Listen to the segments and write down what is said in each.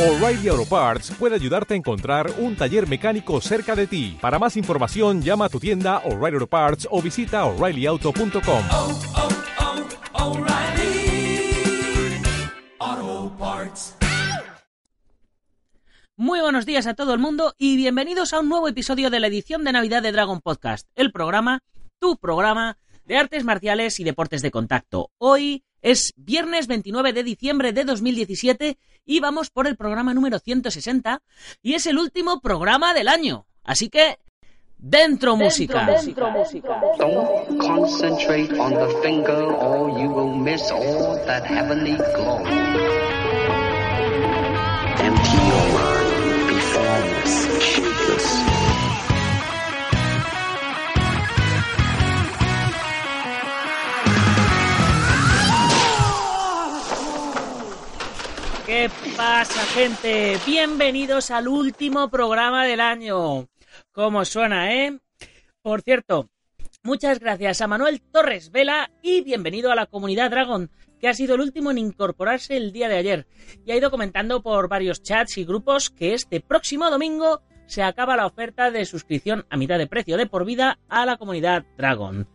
O'Reilly Auto Parts puede ayudarte a encontrar un taller mecánico cerca de ti. Para más información, llama a tu tienda O'Reilly Auto Parts o visita oreillyauto.com. oh, oh, O'Reilly Auto Parts. Muy buenos días a todo el mundo y bienvenidos a un nuevo episodio de la edición de Navidad de Dragon Podcast, el programa, tu programa de artes marciales y deportes de contacto. Hoy es viernes 29 de diciembre de 2017 y vamos por el programa número 160 y es el último programa del año. Así que, dentro, música. Don't concentrate on the finger or you will miss all that heavenly glow. Empty your mind, be formless, shapeless. ¿Qué pasa, gente? Bienvenidos al último programa del año. ¿Cómo suena, eh? Por cierto, muchas gracias a Manuel Torres Vela y bienvenido a la comunidad Dragon, que ha sido el último en incorporarse el día de ayer. Y ha ido comentando por varios chats y grupos que este próximo domingo se acaba la oferta de suscripción a mitad de precio de por vida a la comunidad Dragon.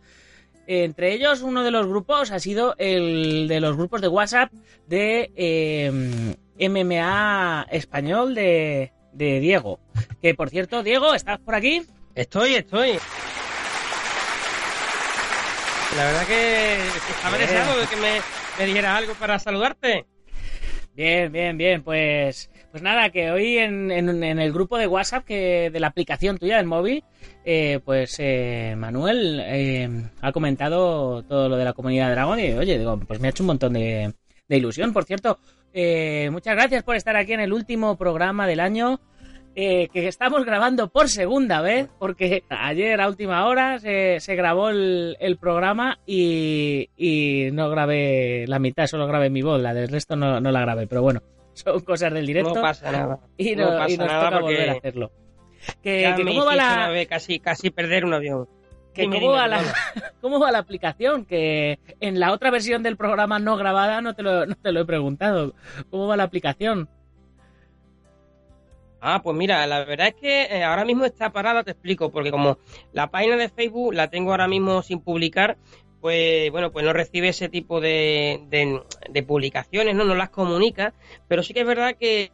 Entre ellos, uno de los grupos ha sido el de los grupos de WhatsApp de eh, MMA español de, de Diego. Que por cierto, Diego, ¿estás por aquí? Estoy, estoy. La verdad que estaba Bien. deseando de que me, me dijeras algo para saludarte. Bien, bien, bien. Pues, pues nada, que hoy en, en- el grupo de WhatsApp que de la aplicación tuya del móvil, eh, pues eh, Manuel eh, ha comentado todo lo de la comunidad Dragon y oye, digo, pues me ha hecho un montón de, de ilusión. Por cierto, eh, muchas gracias por estar aquí en el último programa del año. que estamos grabando por segunda vez, porque ayer a última hora se, grabó el, programa y, y no grabé la mitad, solo grabé mi voz, la del resto no, no la grabé, pero bueno, son cosas del directo No pasa nada. y, no no- pasa y nos nada toca porque volver a hacerlo. Que, ¿Cómo va la, vez casi, casi perder un avión. que Dime, cómo, dime, va la. ¿Cómo va la aplicación? Que en la otra versión del programa no grabada no te lo, no te lo he preguntado. ¿Cómo va la aplicación? Ah, pues mira, la verdad es que eh, ahora mismo está parada, te explico, porque como la página de Facebook la tengo ahora mismo sin publicar, pues bueno, pues no recibe ese tipo de, de, publicaciones, ¿no? No las comunica, pero sí que es verdad que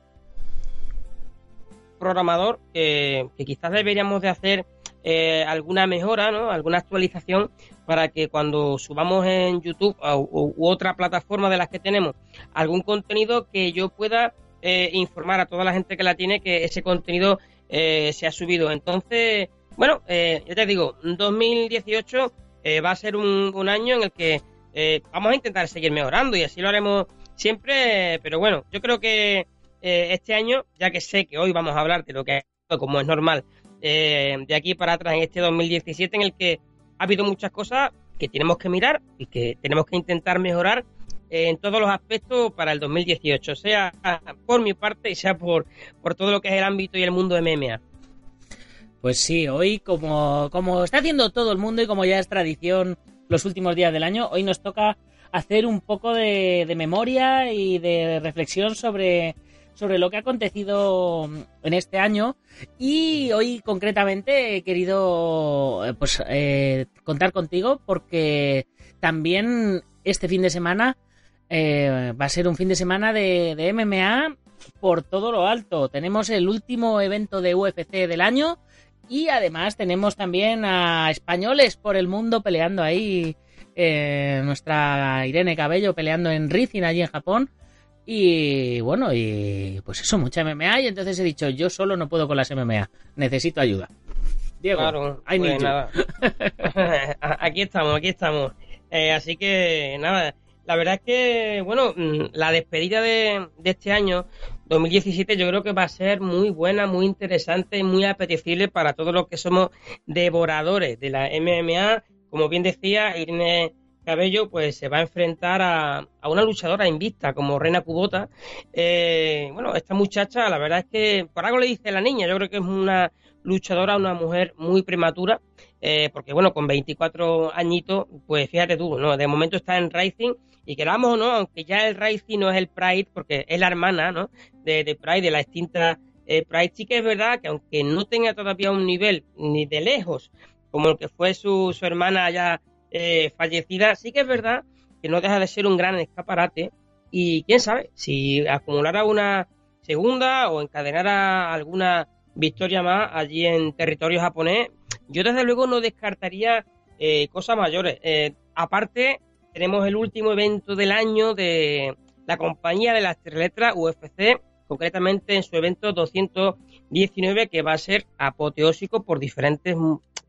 programador que, quizás deberíamos de hacer eh, alguna mejora, ¿no? Alguna actualización para que cuando subamos en YouTube u- u otra plataforma de las que tenemos algún contenido que yo pueda eh, informar a toda la gente que la tiene que ese contenido eh, se ha subido. Entonces, bueno, ya te digo, 2018 eh, va a ser un, año en el que eh, vamos a intentar seguir mejorando y así lo haremos siempre, pero bueno, yo creo que eh, este año, ya que sé que hoy vamos a hablar de lo que ha como es normal, eh, de aquí para atrás en este 2017 en el que ha habido muchas cosas que tenemos que mirar y que tenemos que intentar mejorar en todos los aspectos para el 2018, sea por mi parte y sea por, por todo lo que es el ámbito y el mundo de MMA. Pues sí, hoy como, como está haciendo todo el mundo y como ya es tradición los últimos días del año, hoy nos toca hacer un poco de, de memoria y de reflexión sobre, sobre lo que ha acontecido en este año y hoy concretamente he querido eh, pues eh, contar contigo porque también este fin de semana eh, va a ser un fin de semana de, de MMA por todo lo alto. Tenemos el último evento de UFC del año y además tenemos también a españoles por el mundo peleando ahí. eh, nuestra Irene Cabello peleando en Rizin allí en Japón. Y bueno, y pues eso, mucha MMA. Y entonces he dicho, yo solo no puedo con las MMA. Necesito ayuda. Diego, Claro, I need pues you. nada. aquí estamos, aquí estamos. Eh, así que nada, la verdad es que, bueno, mm, la despedida de, de este año, 2017, yo creo que va a ser muy buena, muy interesante muy apetecible para todos los que somos devoradores de la MMA. Como bien decía, Irene Cabello pues se va a enfrentar a, a una luchadora invicta como Rena Kubota. Eh, bueno, esta muchacha, la verdad es que por algo le dice la niña, yo creo que es una luchadora, una mujer muy prematura, eh, porque bueno, con 24 añitos, pues fíjate tú, ¿no? De momento está en Rising y queramos o no, aunque ya el Rising no es el Pride, porque es la hermana, ¿no? De, de Pride, de la extinta eh, Pride, sí que es verdad que aunque no tenga todavía un nivel ni de lejos como el que fue su, su hermana ya eh, fallecida, sí que es verdad que no deja de ser un gran escaparate y quién sabe si acumulara una segunda o encadenara alguna victoria más allí en territorio japonés, yo desde luego no descartaría eh, cosas mayores. Aparte, tenemos el último evento del año de la compañía de las tres letras UFC, concretamente en su evento 219, que va a ser apoteósico por diferentes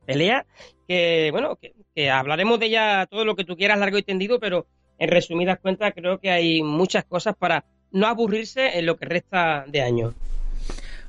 peleas, que bueno, que hablaremos de ella todo lo que tú quieras, largo y tendido, pero en resumidas cuentas creo que hay muchas cosas para no aburrirse en lo que resta de año.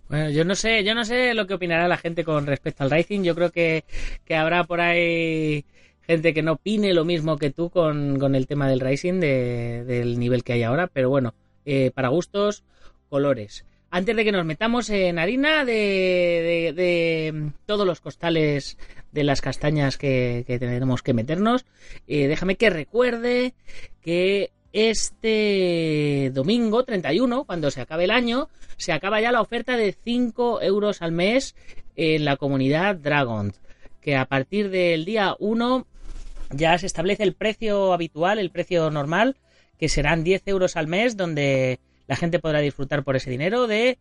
Bueno, yo no sé, yo no sé lo que opinará la gente con respecto al Racing. Yo creo que, que habrá por ahí gente que no opine lo mismo que tú con, con el tema del Racing, de, del nivel que hay ahora. Pero bueno, eh, para gustos, colores. Antes de que nos metamos en harina de, de, de todos los costales de las castañas que, que tenemos que meternos, eh, déjame que recuerde que este domingo 31, cuando se acabe el año, se acaba ya la oferta de 5 euros al mes en la comunidad Dragon. Que a partir del día 1 ya se establece el precio habitual, el precio normal, que serán 10 euros al mes, donde la gente podrá disfrutar por ese dinero de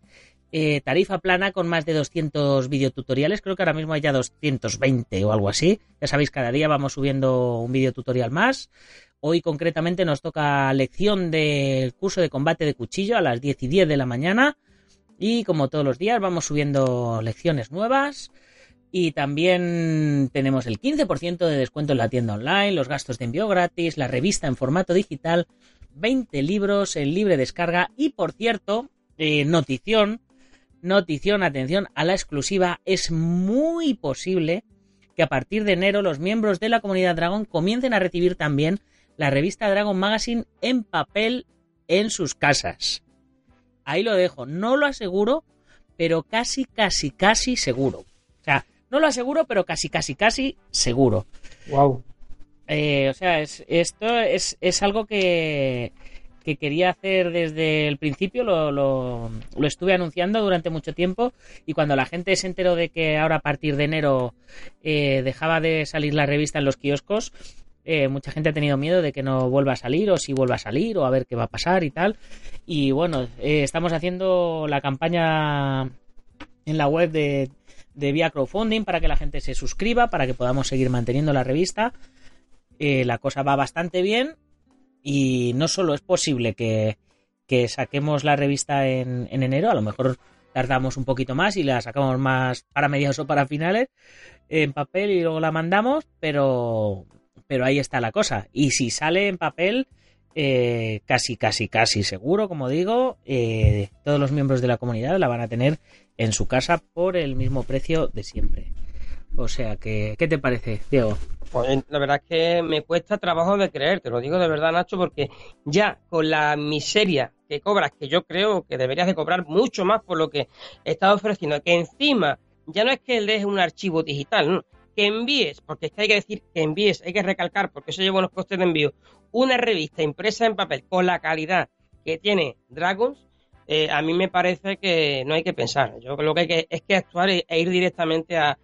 eh, tarifa plana con más de 200 videotutoriales. Creo que ahora mismo hay ya 220 o algo así. Ya sabéis, cada día vamos subiendo un videotutorial más. Hoy concretamente nos toca lección del curso de combate de cuchillo a las 10 y 10 de la mañana. Y como todos los días vamos subiendo lecciones nuevas. Y también tenemos el 15% de descuento en la tienda online, los gastos de envío gratis, la revista en formato digital, 20 libros en libre descarga. Y por cierto, eh, notición, notición, atención a la exclusiva, es muy posible que a partir de enero los miembros de la comunidad Dragon comiencen a recibir también la revista Dragon Magazine en papel en sus casas. Ahí lo dejo. No lo aseguro, pero casi, casi, casi seguro. O sea, no lo aseguro, pero casi, casi, casi seguro. Wow. Eh, o sea, es, esto es, es algo que, que quería hacer desde el principio, lo, lo, lo, estuve anunciando durante mucho tiempo y cuando la gente se enteró de que ahora a partir de enero eh, dejaba de salir la revista en los kioscos, eh, mucha gente ha tenido miedo de que no vuelva a salir o si vuelva a salir o a ver qué va a pasar y tal. Y bueno, eh, estamos haciendo la campaña en la web de, de vía crowdfunding para que la gente se suscriba, para que podamos seguir manteniendo la revista. Eh, la cosa va bastante bien y no solo es posible que, que saquemos la revista en, en enero, a lo mejor tardamos un poquito más y la sacamos más para mediados o para finales en papel y luego la mandamos, pero pero ahí está la cosa. Y si sale en papel, eh, casi, casi, casi seguro, como digo, eh, todos los miembros de la comunidad la van a tener en su casa por el mismo precio de siempre. O sea que, ¿qué te parece, Diego? Pues la verdad es que me cuesta trabajo de creer, te lo digo de verdad, Nacho, porque ya con la miseria que cobras, que yo creo que deberías de cobrar mucho más por lo que estás ofreciendo, que encima ya no es que lees un archivo digital, ¿no? Que envíes, porque es que hay que decir que envíes, hay que recalcar, porque eso lleva unos costes de envío, una revista impresa en papel con la calidad que tiene Dragons, eh, a mí me parece que no hay que pensar. Yo creo que, hay que es que actuar e, ir directamente a,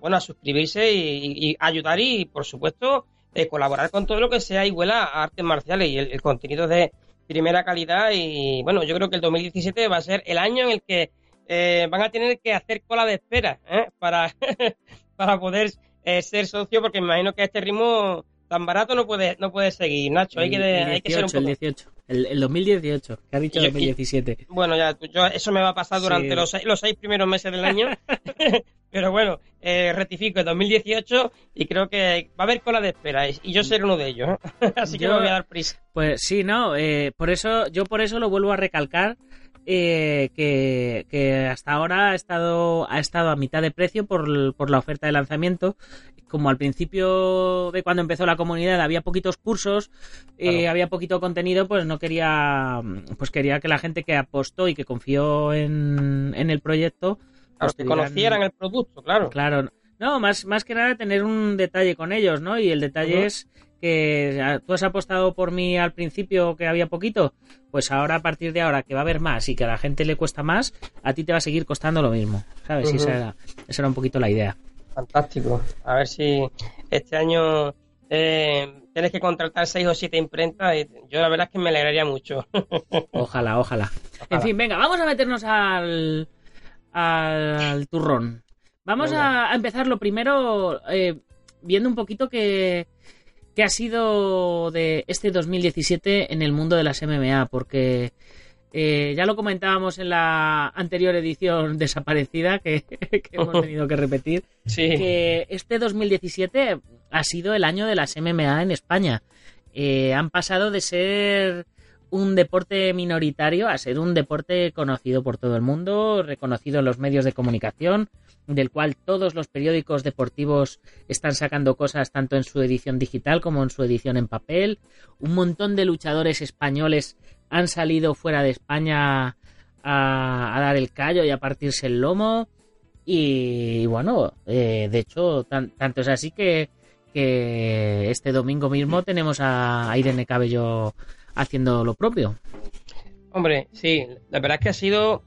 bueno a suscribirse y, ayudar y, por supuesto, eh, colaborar con todo lo que sea huela a artes marciales y el, el contenido de primera calidad. Y bueno, yo creo que el 2017 va a ser el año en el que eh, van a tener que hacer cola de espera ¿eh? para para poder eh, ser socio, porque me imagino que a este ritmo tan barato no puede, no puede seguir, Nacho. Hay, el, que, el 18, hay que ser un poco... el 18, el, el 2018, que ha dicho Yo- 2017. Bueno, ya, yo, eso me va a pasar durante Sí. los, seis, los seis primeros meses del año. Pero bueno, eh, rectifico, es 2018 y creo que va a haber cola de espera y y yo seré uno de ellos. Así que Yo- me voy a dar prisa. Pues sí, no, eh, por eso, yo por eso lo vuelvo a recalcar eh, que, que hasta ahora ha estado, ha estado a mitad de precio por, por la oferta de lanzamiento. Como al principio de cuando empezó la comunidad había poquitos cursos, eh, Claro. había poquito contenido, pues no quería, pues quería que la gente que apostó y que confió en, en el proyecto, Claro, pues que tuvieran- conocieran el producto, claro. Claro, no, más, más que nada tener un detalle con ellos, ¿no? Y el detalle es que tú has apostado por mí al principio que había poquito, pues ahora a partir de ahora que va a haber más y que a la gente le cuesta más, a ti te va a seguir costando lo mismo, ¿sabes? Y Ujú. esa era, esa era un poquito la idea. Fantástico. A ver si este año eh, tienes que contratar seis o siete imprentas. y yo la verdad es que me alegraría mucho. Ojalá, ojalá. En fin, venga, vamos a meternos al, al turrón. Vamos a empezar lo primero eh, viendo un poquito que, que ha sido de este 2017 en el mundo de las MMA, porque eh, ya lo comentábamos en la anterior edición desaparecida que, que hemos tenido que repetir, sí. que este 2017 ha sido el año de las MMA en España. Eh, han pasado de ser un deporte minoritario a ser un deporte conocido por todo el mundo, reconocido en los medios de comunicación, del cual todos los periódicos deportivos están sacando cosas tanto en su edición digital como en su edición en papel. Un montón de luchadores españoles han salido fuera de España a, dar el callo y a partirse el lomo. Y bueno, eh, de hecho, tan- tanto es así que, que este domingo mismo tenemos a, a Irene Cabello haciendo lo propio. Hombre, sí, la verdad es que ha sido.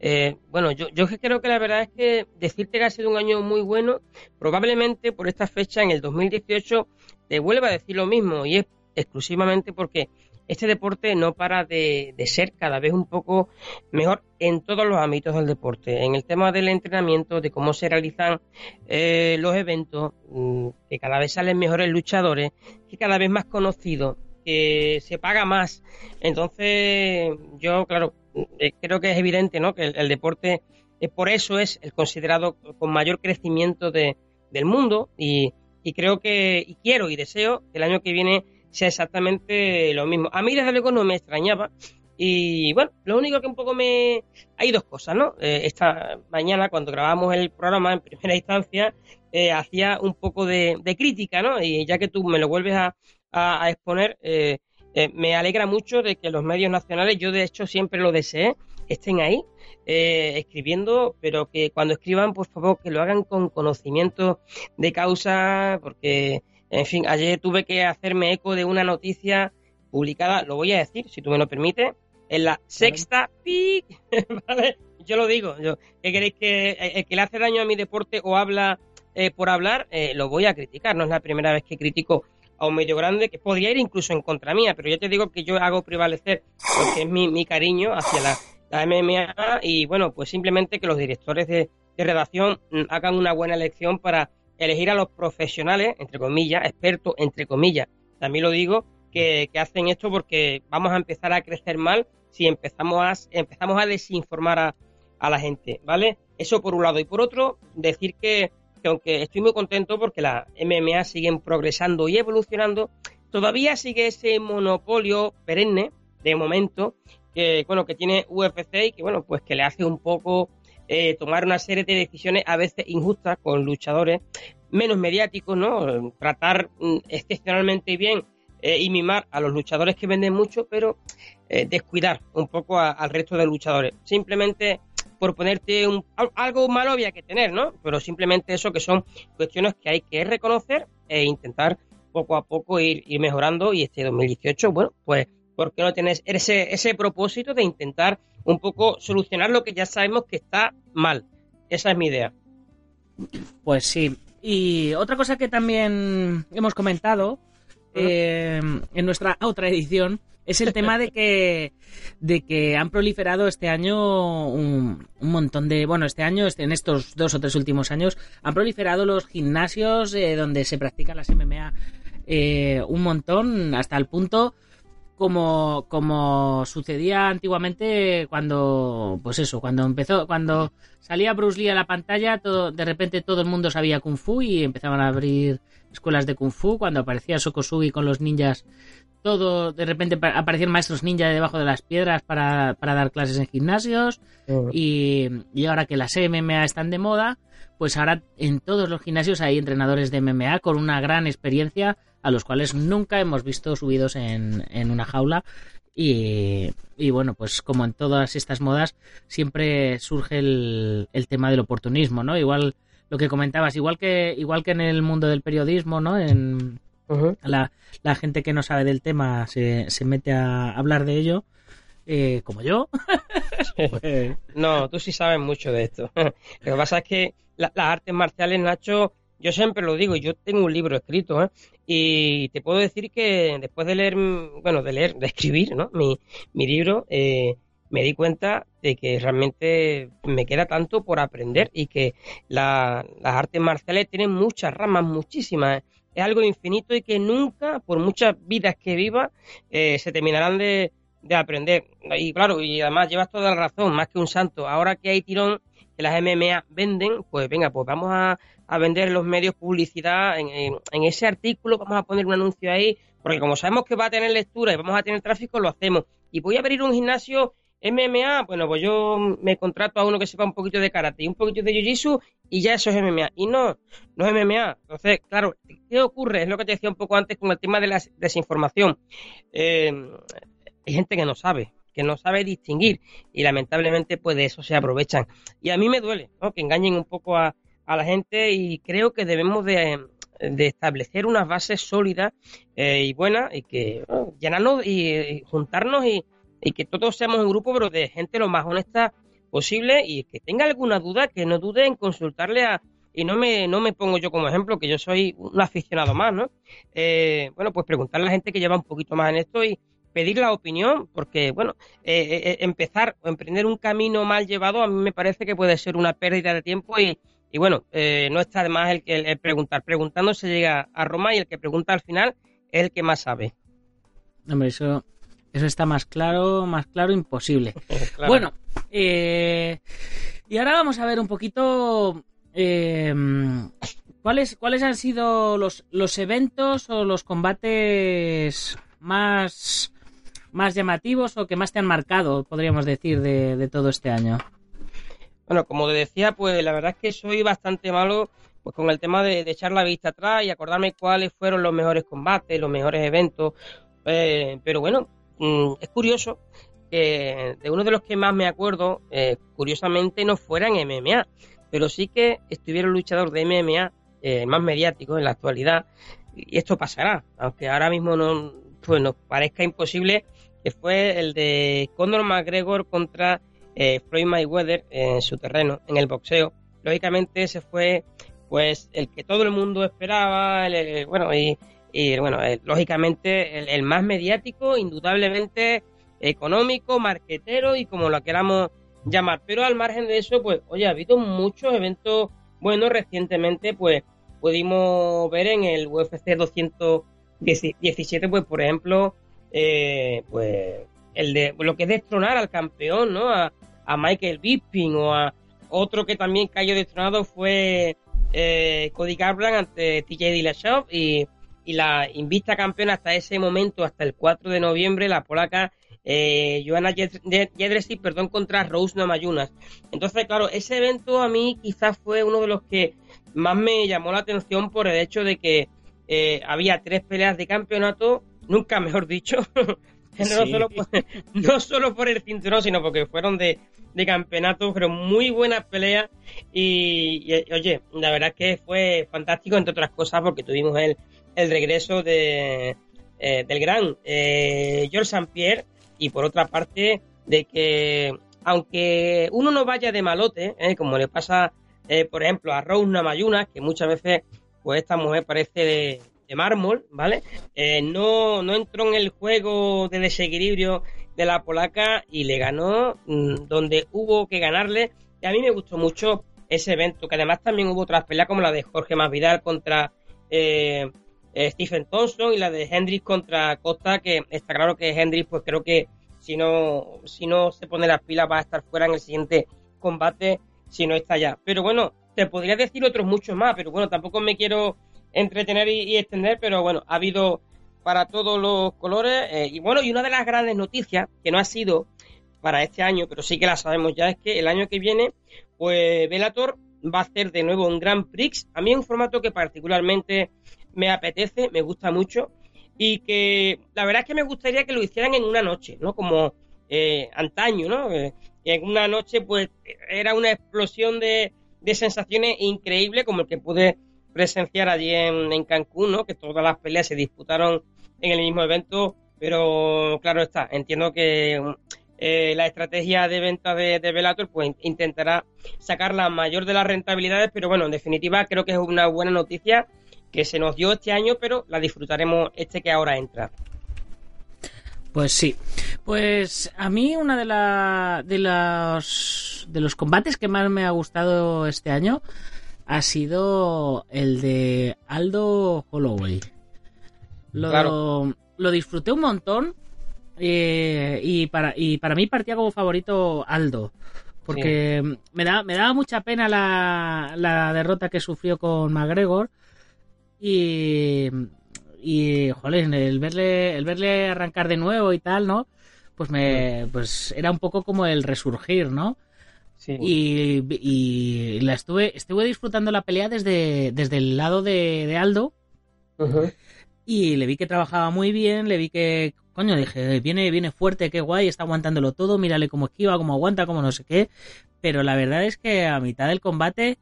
Eh, bueno, yo, yo creo que la verdad es que decirte que ha sido un año muy bueno, probablemente por esta fecha en el 2018 te vuelva a decir lo mismo y es exclusivamente porque este deporte no para de, de ser cada vez un poco mejor en todos los ámbitos del deporte, en el tema del entrenamiento, de cómo se realizan eh, los eventos, mm, que cada vez salen mejores luchadores, que cada vez más conocidos, que se paga más. Entonces, yo, claro, creo que es evidente, ¿no? Que el, deporte, eh, por eso es el considerado con mayor crecimiento de, del mundo y, y creo que, y quiero y deseo que el año que viene sea exactamente lo mismo. A mí, desde luego, no me extrañaba. Y bueno, lo único que un poco me... Hay dos cosas, ¿no? Eh, esta mañana, cuando grabamos el programa en primera instancia, eh, hacía un poco de, crítica, ¿no? Y ya que tú me lo vuelves a exponer, eh, eh, me alegra mucho de que los medios nacionales, yo de hecho siempre lo deseé, estén ahí eh, escribiendo, pero que cuando escriban, por favor, que lo hagan con conocimiento de causa, porque, en fin, ayer tuve que hacerme eco de una noticia publicada, lo voy a decir, si tú me lo permites, en la sexta PIC, ¿vale? Yo lo digo, yo, ¿qué queréis que el que le hace daño a mi deporte o habla eh, por hablar, eh, lo voy a criticar, no es la primera vez que critico a un medio grande que podría ir incluso en contra mía, pero yo te digo que yo hago prevalecer porque es mi, mi cariño hacia la, la MMA y bueno, pues simplemente que los directores de, de redacción hagan una buena elección para elegir a los profesionales, entre comillas, expertos, entre comillas, también lo digo, que, que hacen esto porque vamos a empezar a crecer mal si empezamos a, empezamos a desinformar a, a la gente, ¿vale? Eso por un lado. Y por otro, decir que, que aunque estoy muy contento porque las MMA siguen progresando y evolucionando, todavía sigue ese monopolio perenne, de momento, que bueno, que tiene UFC y que bueno, pues que le hace un poco eh, tomar una serie de decisiones a veces injustas con luchadores menos mediáticos, ¿no? Tratar mm, excepcionalmente bien eh, y mimar a los luchadores que venden mucho, pero eh, descuidar un poco al resto de luchadores. Simplemente por ponerte un, al- algo malo había que tener, ¿no? Pero simplemente eso que son cuestiones que hay que reconocer e intentar poco a poco ir, ir mejorando y este 2018, bueno, pues ¿por qué no tienes ese, ese propósito de intentar un poco solucionar lo que ya sabemos que está mal? Esa es mi idea. Pues sí. Y otra cosa que también hemos comentado eh, en nuestra otra edición es el tema de que de que han proliferado este año un, montón de bueno este año este- en estos dos o tres últimos años han proliferado los gimnasios eh, donde se practican las MMA eh, un montón hasta el punto como, como sucedía antiguamente cuando, pues eso, cuando empezó, cuando salía Bruce Lee a la pantalla, todo, de repente todo el mundo sabía Kung Fu y empezaban a abrir escuelas de Kung Fu, cuando aparecía Sokosugi con los ninjas, todo, de repente pa- aparecían maestros ninja debajo de las piedras para, para dar clases en gimnasios, y, y ahora que las MMA están de moda, pues ahora en todos los gimnasios hay entrenadores de MMA con una gran experiencia a los cuales nunca hemos visto subidos en, en una jaula. Y, y bueno, pues como en todas estas modas, siempre surge el, el tema del oportunismo, ¿no? Igual lo que comentabas, igual que, igual que en el mundo del periodismo, ¿no? En, La, la gente que no sabe del tema se, se mete a hablar de ello, eh, como yo. Pues, No, tú sí sabes mucho de esto. Lo que pasa es que la- las artes marciales, Nacho, yo siempre lo digo, yo tengo un libro escrito, ¿eh? Y te puedo decir que después de leer, bueno, de leer, de escribir, ¿no? Mi, mi libro, eh, me di cuenta de que realmente me queda tanto por aprender y que la- las artes marciales tienen muchas ramas, muchísimas. ¿eh? Es algo infinito y que nunca, por muchas vidas que viva, eh, se terminarán de, de aprender. Y claro, y además llevas toda la razón, más que un santo. Ahora que hay tirón, que las MMA venden, pues venga, pues vamos a, a vender en los medios publicidad en, en- en ese artículo, vamos a poner un anuncio ahí, porque como sabemos que va a tener lectura y vamos a tener tráfico, lo hacemos. Y voy a abrir un gimnasio MMA, bueno, pues yo me contrato a uno que sepa un poquito de karate y un poquito de jiu-jitsu y ya eso es MMA. Y no, no es MMA. Entonces, claro, ¿qué ocurre? Es lo que te decía un poco antes con el tema de la desinformación. Eh, hay gente que no sabe, que no sabe distinguir y lamentablemente pues de eso se aprovechan. Y a mí me duele ¿no? que engañen un poco a, la gente y creo que debemos de, establecer unas bases sólidas eh, y buenas y que llenarnos y juntarnos y, y que todos seamos un grupo pero de gente lo más honesta posible y que tenga alguna duda que no dude en consultarle a y no me no me pongo yo como ejemplo que yo soy un aficionado más no Eh, bueno pues preguntarle a la gente que lleva un poquito más en esto y pedir la opinión porque bueno eh, eh, empezar o emprender un camino mal llevado a mí me parece que puede ser una pérdida de tiempo y y bueno, eh, no está de más el, el, el preguntar. Preguntando se llega a Roma y el que pregunta al final es el que más sabe. hombre, eso, eso está más claro, más claro imposible. Claro. Bueno, eh, y ahora vamos a ver un poquito eh, cuáles cuáles han sido los, los eventos o los combates más más llamativos o que más te han marcado, podríamos decir, de, de todo este año. Bueno, como te decía, pues la verdad es que soy bastante malo pues con el tema de, de echar la vista atrás y acordarme cuáles fueron los mejores combates, los mejores eventos. Eh, pero bueno, mm, es curioso que de uno de los que más me acuerdo, eh, curiosamente no fuera en MMA, pero sí que estuviera un luchador de MMA eh, más mediático en la actualidad. Y esto pasará, aunque ahora mismo no, pues parezca imposible, que fue el de Conor McGregor contra eh, Floyd Mayweather en su terreno, en el boxeo. Lógicamente ese fue pues el que todo el mundo esperaba, el- bueno, y, y, bueno, eh, lógicamente el, el más mediático, indudablemente económico, marquetero y como lo queramos llamar. Pero al margen de eso, pues, oye, ha habido muchos eventos buenos recientemente, pues pudimos ver en el UFC 217, pues, por ejemplo, eh, pues el de lo que es destronar al campeón, ¿no? A, a Michael Bisping o a otro que también cayó destronado fue eh, Cody Garbrandt ante TJ Dillashaw y, y la invicta campeona hasta ese momento, hasta el 4 de noviembre, la polaca eh, Jed- Jedrzejczyk, perdón, contra Rose Namajunas. Entonces, claro, ese evento a mí quizás fue uno de los que más me llamó la atención por el hecho de que eh, había tres peleas de campeonato, nunca mejor dicho, no, Sí. solo por, no solo por el cinturón, sino porque fueron de, de campeonato, pero muy buenas peleas. Y, y, oye, la verdad es que fue fantástico, entre otras cosas, porque tuvimos el, el regreso de, eh, del gran eh, George St. Pierre, y por otra parte, de que aunque uno no vaya de malote, eh, como le pasa, por ejemplo, a Rose Namajunas, que muchas veces, pues esta mujer parece de, mármol, ¿vale? No, no entró en el juego de desequilibrio de la polaca y le ganó mm, donde hubo que ganarle. Y a mí me gustó mucho ese evento, que además también hubo otras peleas como la de Jorge Masvidal contra Stephen Thompson y la de Hendrix contra Costa, que está claro que Hendrix, pues creo que si no, si no se pone las pilas va a estar fuera en el siguiente combate si no está ya. Pero bueno, te podría decir otros muchos más, pero bueno, tampoco me quiero entretener y, extender, pero bueno, ha habido para todos los colores. eh, y bueno, y una de las grandes noticias, que no ha sido para este año, pero sí que la sabemos ya, es que el año que viene, pues Velator va a hacer de nuevo un Grand Prix. A mí un formato que particularmente me apetece, me gusta mucho y que la verdad es que me gustaría que lo hicieran en una noche, ¿no? Como eh, antaño, ¿no? Eh, en una noche pues era una explosión de, de sensaciones increíble como el que pude presenciar allí en, en Cancún, ¿no? Que todas las peleas se disputaron en el mismo evento, pero claro está, entiendo que eh, la estrategia de venta de, de Bellator pues intentará sacar la mayor de las rentabilidades, pero bueno, en definitiva creo que es una buena noticia que se nos dio este año, pero la disfrutaremos este que ahora entra. Pues sí. Pues a mí una de, la, de los de los combates que más me ha gustado este año ha sido el de Aldo Holloway. Lo, Claro. lo disfruté un montón eh, y, para, y para mí partía como favorito Aldo. Porque me, da, me daba mucha pena la, la derrota que sufrió con McGregor. Y, y joder, el verle, el verle arrancar de nuevo y tal, ¿no? Pues me, pues era un poco como el resurgir, ¿no? Sí. Y, y la estuve, estuve disfrutando la pelea desde, desde el lado de, de Aldo y le vi que trabajaba muy bien, le vi que, coño, dije, viene, viene fuerte, qué guay, está aguantándolo todo, mírale cómo esquiva, cómo aguanta, cómo no sé qué. Pero la verdad es que a mitad del combate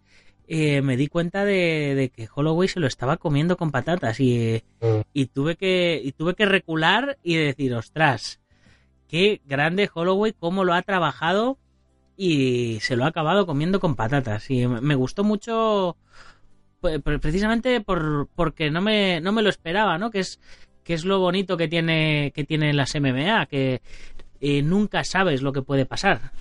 eh, me di cuenta de, de que Holloway se lo estaba comiendo con patatas y, Mm. y tuve que, y tuve que recular y decir, ostras, qué grande Holloway, cómo lo ha trabajado y se lo ha acabado comiendo con patatas. Y me gustó mucho pues, pre- precisamente por, porque no me, no me lo esperaba, ¿no? Que es, que es lo bonito que tiene, que tiene las MMA, que eh, nunca sabes lo que puede pasar.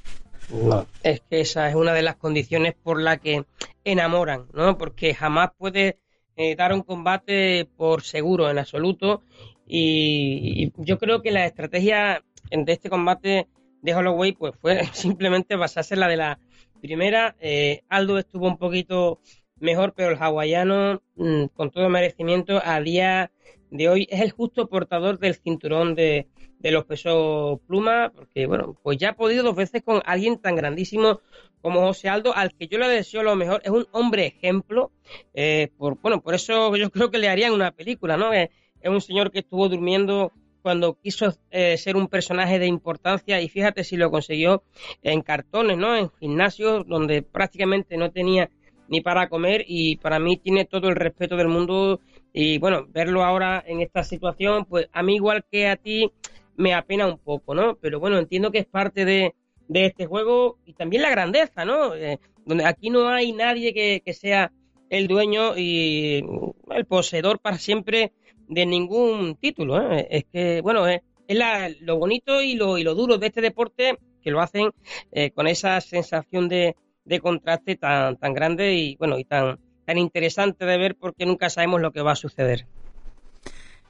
Es que esa es una de las condiciones por la que enamoran, ¿no? Porque jamás puedes eh, dar un combate por seguro en absoluto. Y, y yo creo que la estrategia de este combate de Holloway pues fue simplemente basarse en la de la primera. Eh, Aldo estuvo un poquito mejor, pero el hawaiano, mm, con todo merecimiento, a día de hoy es el justo portador del cinturón de, de los pesos pluma, porque bueno, pues ya ha podido dos veces con alguien tan grandísimo como José Aldo, al que yo le deseo lo mejor, es un hombre ejemplo, eh, por, bueno, por eso yo creo que le harían una película, ¿no? Eh, es un señor que estuvo durmiendo cuando quiso eh, ser un personaje de importancia y fíjate si lo consiguió en cartones, ¿no? En gimnasios donde prácticamente no tenía ni para comer y para mí tiene todo el respeto del mundo y bueno, verlo ahora en esta situación, pues a mí igual que a ti me apena un poco, ¿no? Pero bueno, entiendo que es parte de, de este juego y también la grandeza, ¿no? Eh, donde aquí no hay nadie que, que sea el dueño y el poseedor para siempre de ningún título, ¿eh? Es que, bueno, es, es la- lo bonito y lo, y lo duro de este deporte que lo hacen eh, con esa sensación de, de contraste tan, tan grande y, bueno, y tan, tan interesante de ver porque nunca sabemos lo que va a suceder.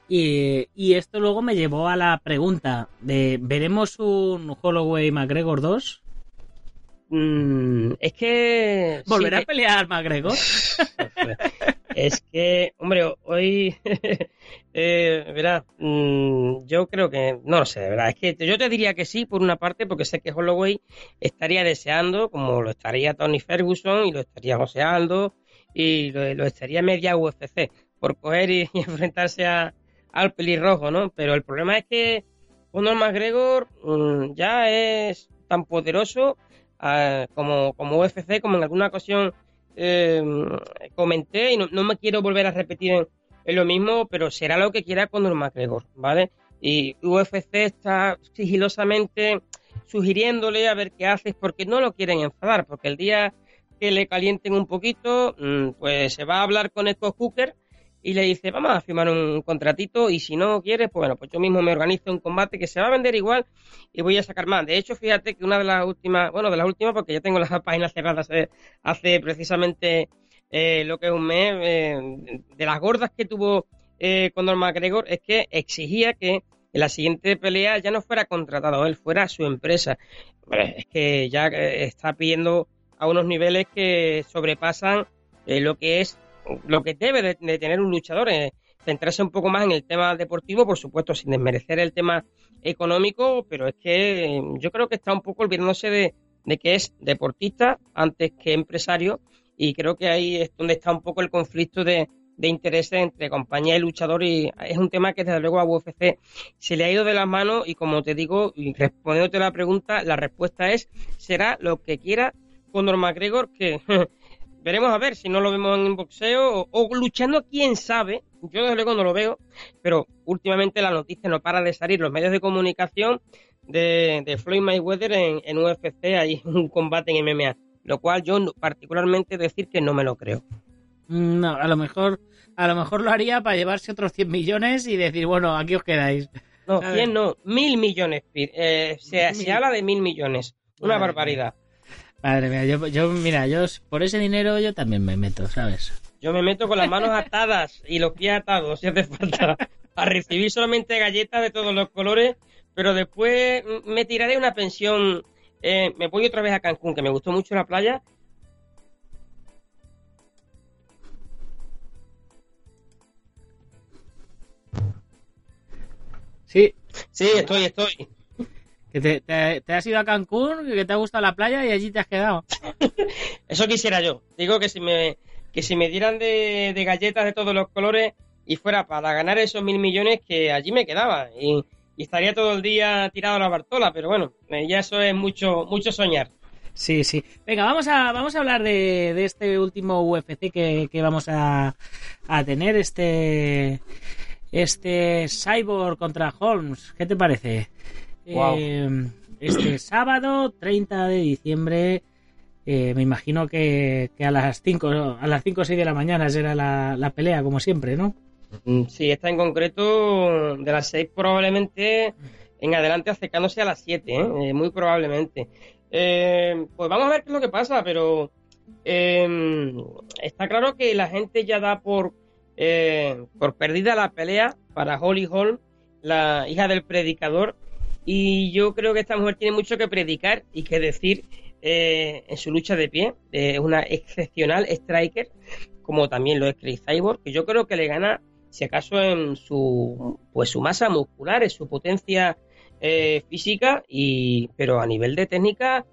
Y, y esto luego me llevó a la pregunta de ¿veremos un Holloway McGregor 2? Mm, es que... ¿Volverá eh, a pelear McGregor? Es que, hombre, hoy, eh, verá, mm, yo creo que, no lo sé, verdad, es que yo te diría que sí, por una parte, porque sé que Holloway estaría deseando, como lo estaría Tony Ferguson y lo estaría José Aldo y lo, estaría media UFC, por coger y, enfrentarse al pelirrojo, ¿no? Pero el problema es que Conor McGregor mm, ya es tan poderoso ah, como, como UFC, como en alguna ocasión eh, comenté y no, no me quiero volver a repetir en, en lo mismo, pero será lo que quiera Conor McGregor, ¿vale? Y UFC está sigilosamente sugiriéndole a ver qué haces porque no lo quieren enfadar, porque el día que le calienten un poquito, mm, pues se va a hablar con Scott Hooker y le dice, vamos a firmar un contratito y si no quieres, pues bueno, pues yo mismo me organizo un combate que se va a vender igual y voy a sacar más. De hecho, fíjate que una de las últimas, bueno, de las últimas porque ya tengo las páginas cerradas hace, hace precisamente eh, lo que es un mes, eh, de las gordas que tuvo eh, Conor McGregor es que exigía que en la siguiente pelea ya no fuera contratado él, fuera su empresa. es que ya eh, está pidiendo a unos niveles que sobrepasan lo que es lo que debe de, tener un luchador. Eh, centrarse un poco más en el tema deportivo, por supuesto, sin desmerecer el tema económico, pero es que yo creo que está un poco olvidándose de, de que es deportista antes que empresario y creo que ahí es donde está un poco el conflicto de, de intereses entre compañía y luchador y es un tema que desde luego a UFC se le ha ido de las manos y como te digo, y respondiéndote la pregunta, la respuesta es será lo que quiera Conor McGregor que veremos a ver si no lo vemos en boxeo o, luchando, quién sabe. Yo desde luego no lo veo, pero últimamente la noticia no para de salir los medios de comunicación de, de Floyd Mayweather en, en UFC, hay un combate en MMA, lo cual yo particularmente decir que no me lo creo. Mm, no, a lo mejor, a lo mejor lo haría para llevarse otros 100 millones y decir, bueno, aquí os quedáis. No, 100 no, mil millones. Eh, se, habla de mil millones. Una barbaridad. Madre mía, yo, yo, mira, yo por ese dinero yo también me meto, ¿sabes? Yo me meto con las manos atadas y los pies atados, si hace falta, a recibir solamente galletas de todos los colores, pero después me tiraré una pensión. Eh, me voy otra vez a Cancún, que me gustó mucho la playa, Sí. Sí, estoy, estoy. Que te, has ido a Cancún, que te ha gustado la playa y allí te has quedado. Eso quisiera yo. Digo que si me, que si me dieran de, galletas de todos los colores y fuera para ganar esos mil millones, que allí me quedaba. Y, estaría todo el día tirado a la Bartola, pero bueno, eh, ya eso es mucho, mucho soñar. Sí, sí. Venga, vamos a, vamos a hablar de, este último UFC que, que vamos a, a tener, este este Cyborg contra Holmes. ¿Qué te parece? Eh, este sábado, 30 de diciembre, eh, me imagino que, a las 5 a las 5 o 6 de la mañana será la, pelea, como siempre, ¿no? Mm, sí, esta en concreto de las 6 probablemente en adelante acercándose a las 7, ¿eh? muy probablemente. pues vamos a ver qué es lo que pasa, pero está claro que la gente ya da por eh, por perdida la pelea para Holly Holm, la hija del predicador. Y yo creo que esta mujer tiene mucho que predicar y que decir eh, en su lucha de pie. Es una excepcional striker, como también lo es Chris Cyborg, que yo creo que le gana, si acaso, en su, pues, su masa muscular, en su potencia eh, física, y, pero a nivel de técnica,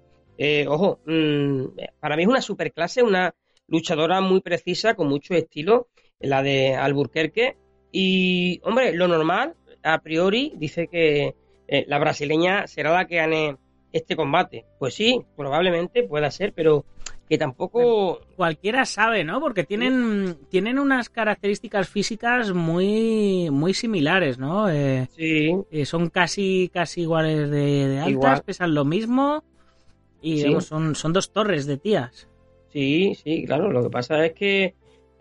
ojo, mm, para mí es una superclase, una luchadora muy precisa, con mucho estilo la de Alburquerque. Y, hombre, lo normal, a priori, dice que eh, la brasileña será la que gane este combate. Pues sí, probablemente pueda ser, pero que tampoco cualquiera sabe, ¿no? Porque tienen tienen unas características físicas muy muy similares, ¿no? Eh, sí. Eh, son casi casi iguales de, altas, pesan lo mismo y son son dos torres de tías. Sí, sí, claro. Lo que pasa es que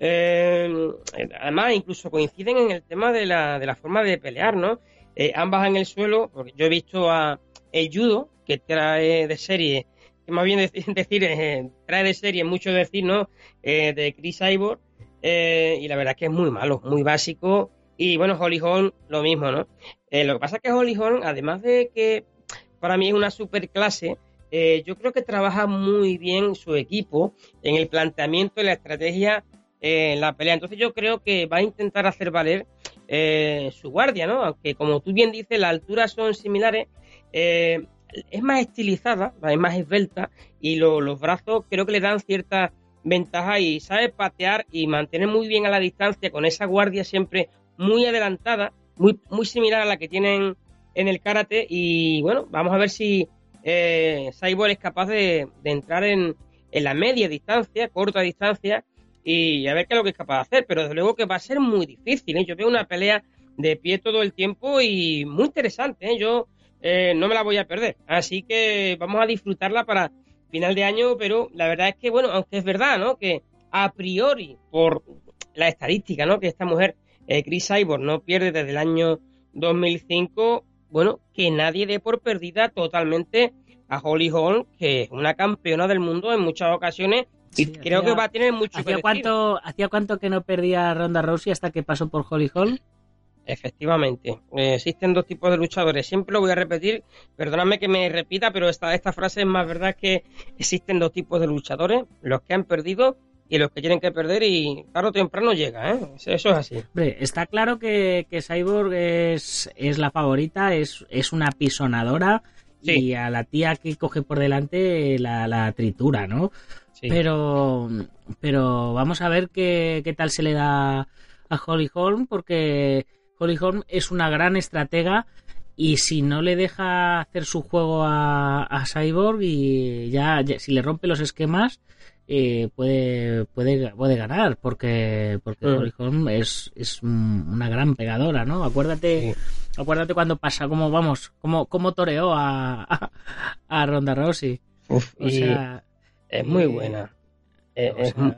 eh, además, incluso coinciden en el tema de la, de la forma de pelear, ¿no? Eh, ambas en el suelo, porque yo he visto a el judo, que trae de serie, que más bien decir, eh, trae de serie mucho decir, ¿no? de Chris Cyborg, y la verdad es que es muy malo, muy básico. Y bueno, Holly Holm, lo mismo, ¿no? lo que pasa es que Holly Holm, además de que para mí es una super clase, yo creo que trabaja muy bien su equipo en el planteamiento y la estrategia en la pelea. Entonces yo creo que va a intentar hacer valer eh, su guardia, ¿no? Aunque como tú bien dices, las alturas son similares, eh, es más estilizada, es más esbelta y los brazos creo que le dan cierta ventaja y sabe patear y mantener muy bien a la distancia con esa guardia siempre muy adelantada, muy, muy similar a la que tienen en el karate y bueno, vamos a ver si eh, Cyborg es capaz de, entrar en, en la media distancia, corta distancia y a ver qué es lo que es capaz de hacer, pero desde luego que va a ser muy difícil. ¿eh? Yo veo una pelea de pie todo el tiempo y muy interesante. ¿eh? Yo eh, no me la voy a perder. Así que vamos a disfrutarla para final de año, pero la verdad es que, bueno, aunque es verdad, ¿no? Que a priori, por la estadística, ¿no? Que esta mujer, Chris Cyborg, no pierde desde el año 2005, bueno, que nadie dé por perdida totalmente a Holly Holm, que es una campeona del mundo en muchas ocasiones Y Sí, creo hacía- que va a tener mucho ¿Hacía cuánto, ¿Hacía cuánto que no perdía Ronda Rousey hasta que pasó por Holly Holm? Efectivamente, Eh, existen dos tipos de luchadores. Siempre lo voy a repetir, perdóname que me repita, pero esta, esta frase es más verdad que existen dos tipos de luchadores, los que han perdido y los que tienen que perder y tarde o temprano llega, ¿eh? Eso, eso es así. Hombre, está claro que, que Cyborg es, es la favorita, es, es una pisonadora Sí. y a la tía que coge por delante la, la tritura, ¿no? Sí. Pero, pero vamos a ver qué, qué tal se le da a Holly Holm, porque Holly Holm es una gran estratega y si no le deja hacer su juego a, a Cyborg y ya, ya- si le rompe los esquemas eh, puede, puede puede ganar porque porque Mm. Holly Holm es, es un- una gran pegadora, ¿no? Acuérdate acuérdate cuando pasa como vamos como como toreó a, a, a Ronda Rousey. Uf, O y sea, es muy eh, buena. Eh, o es sea, mu-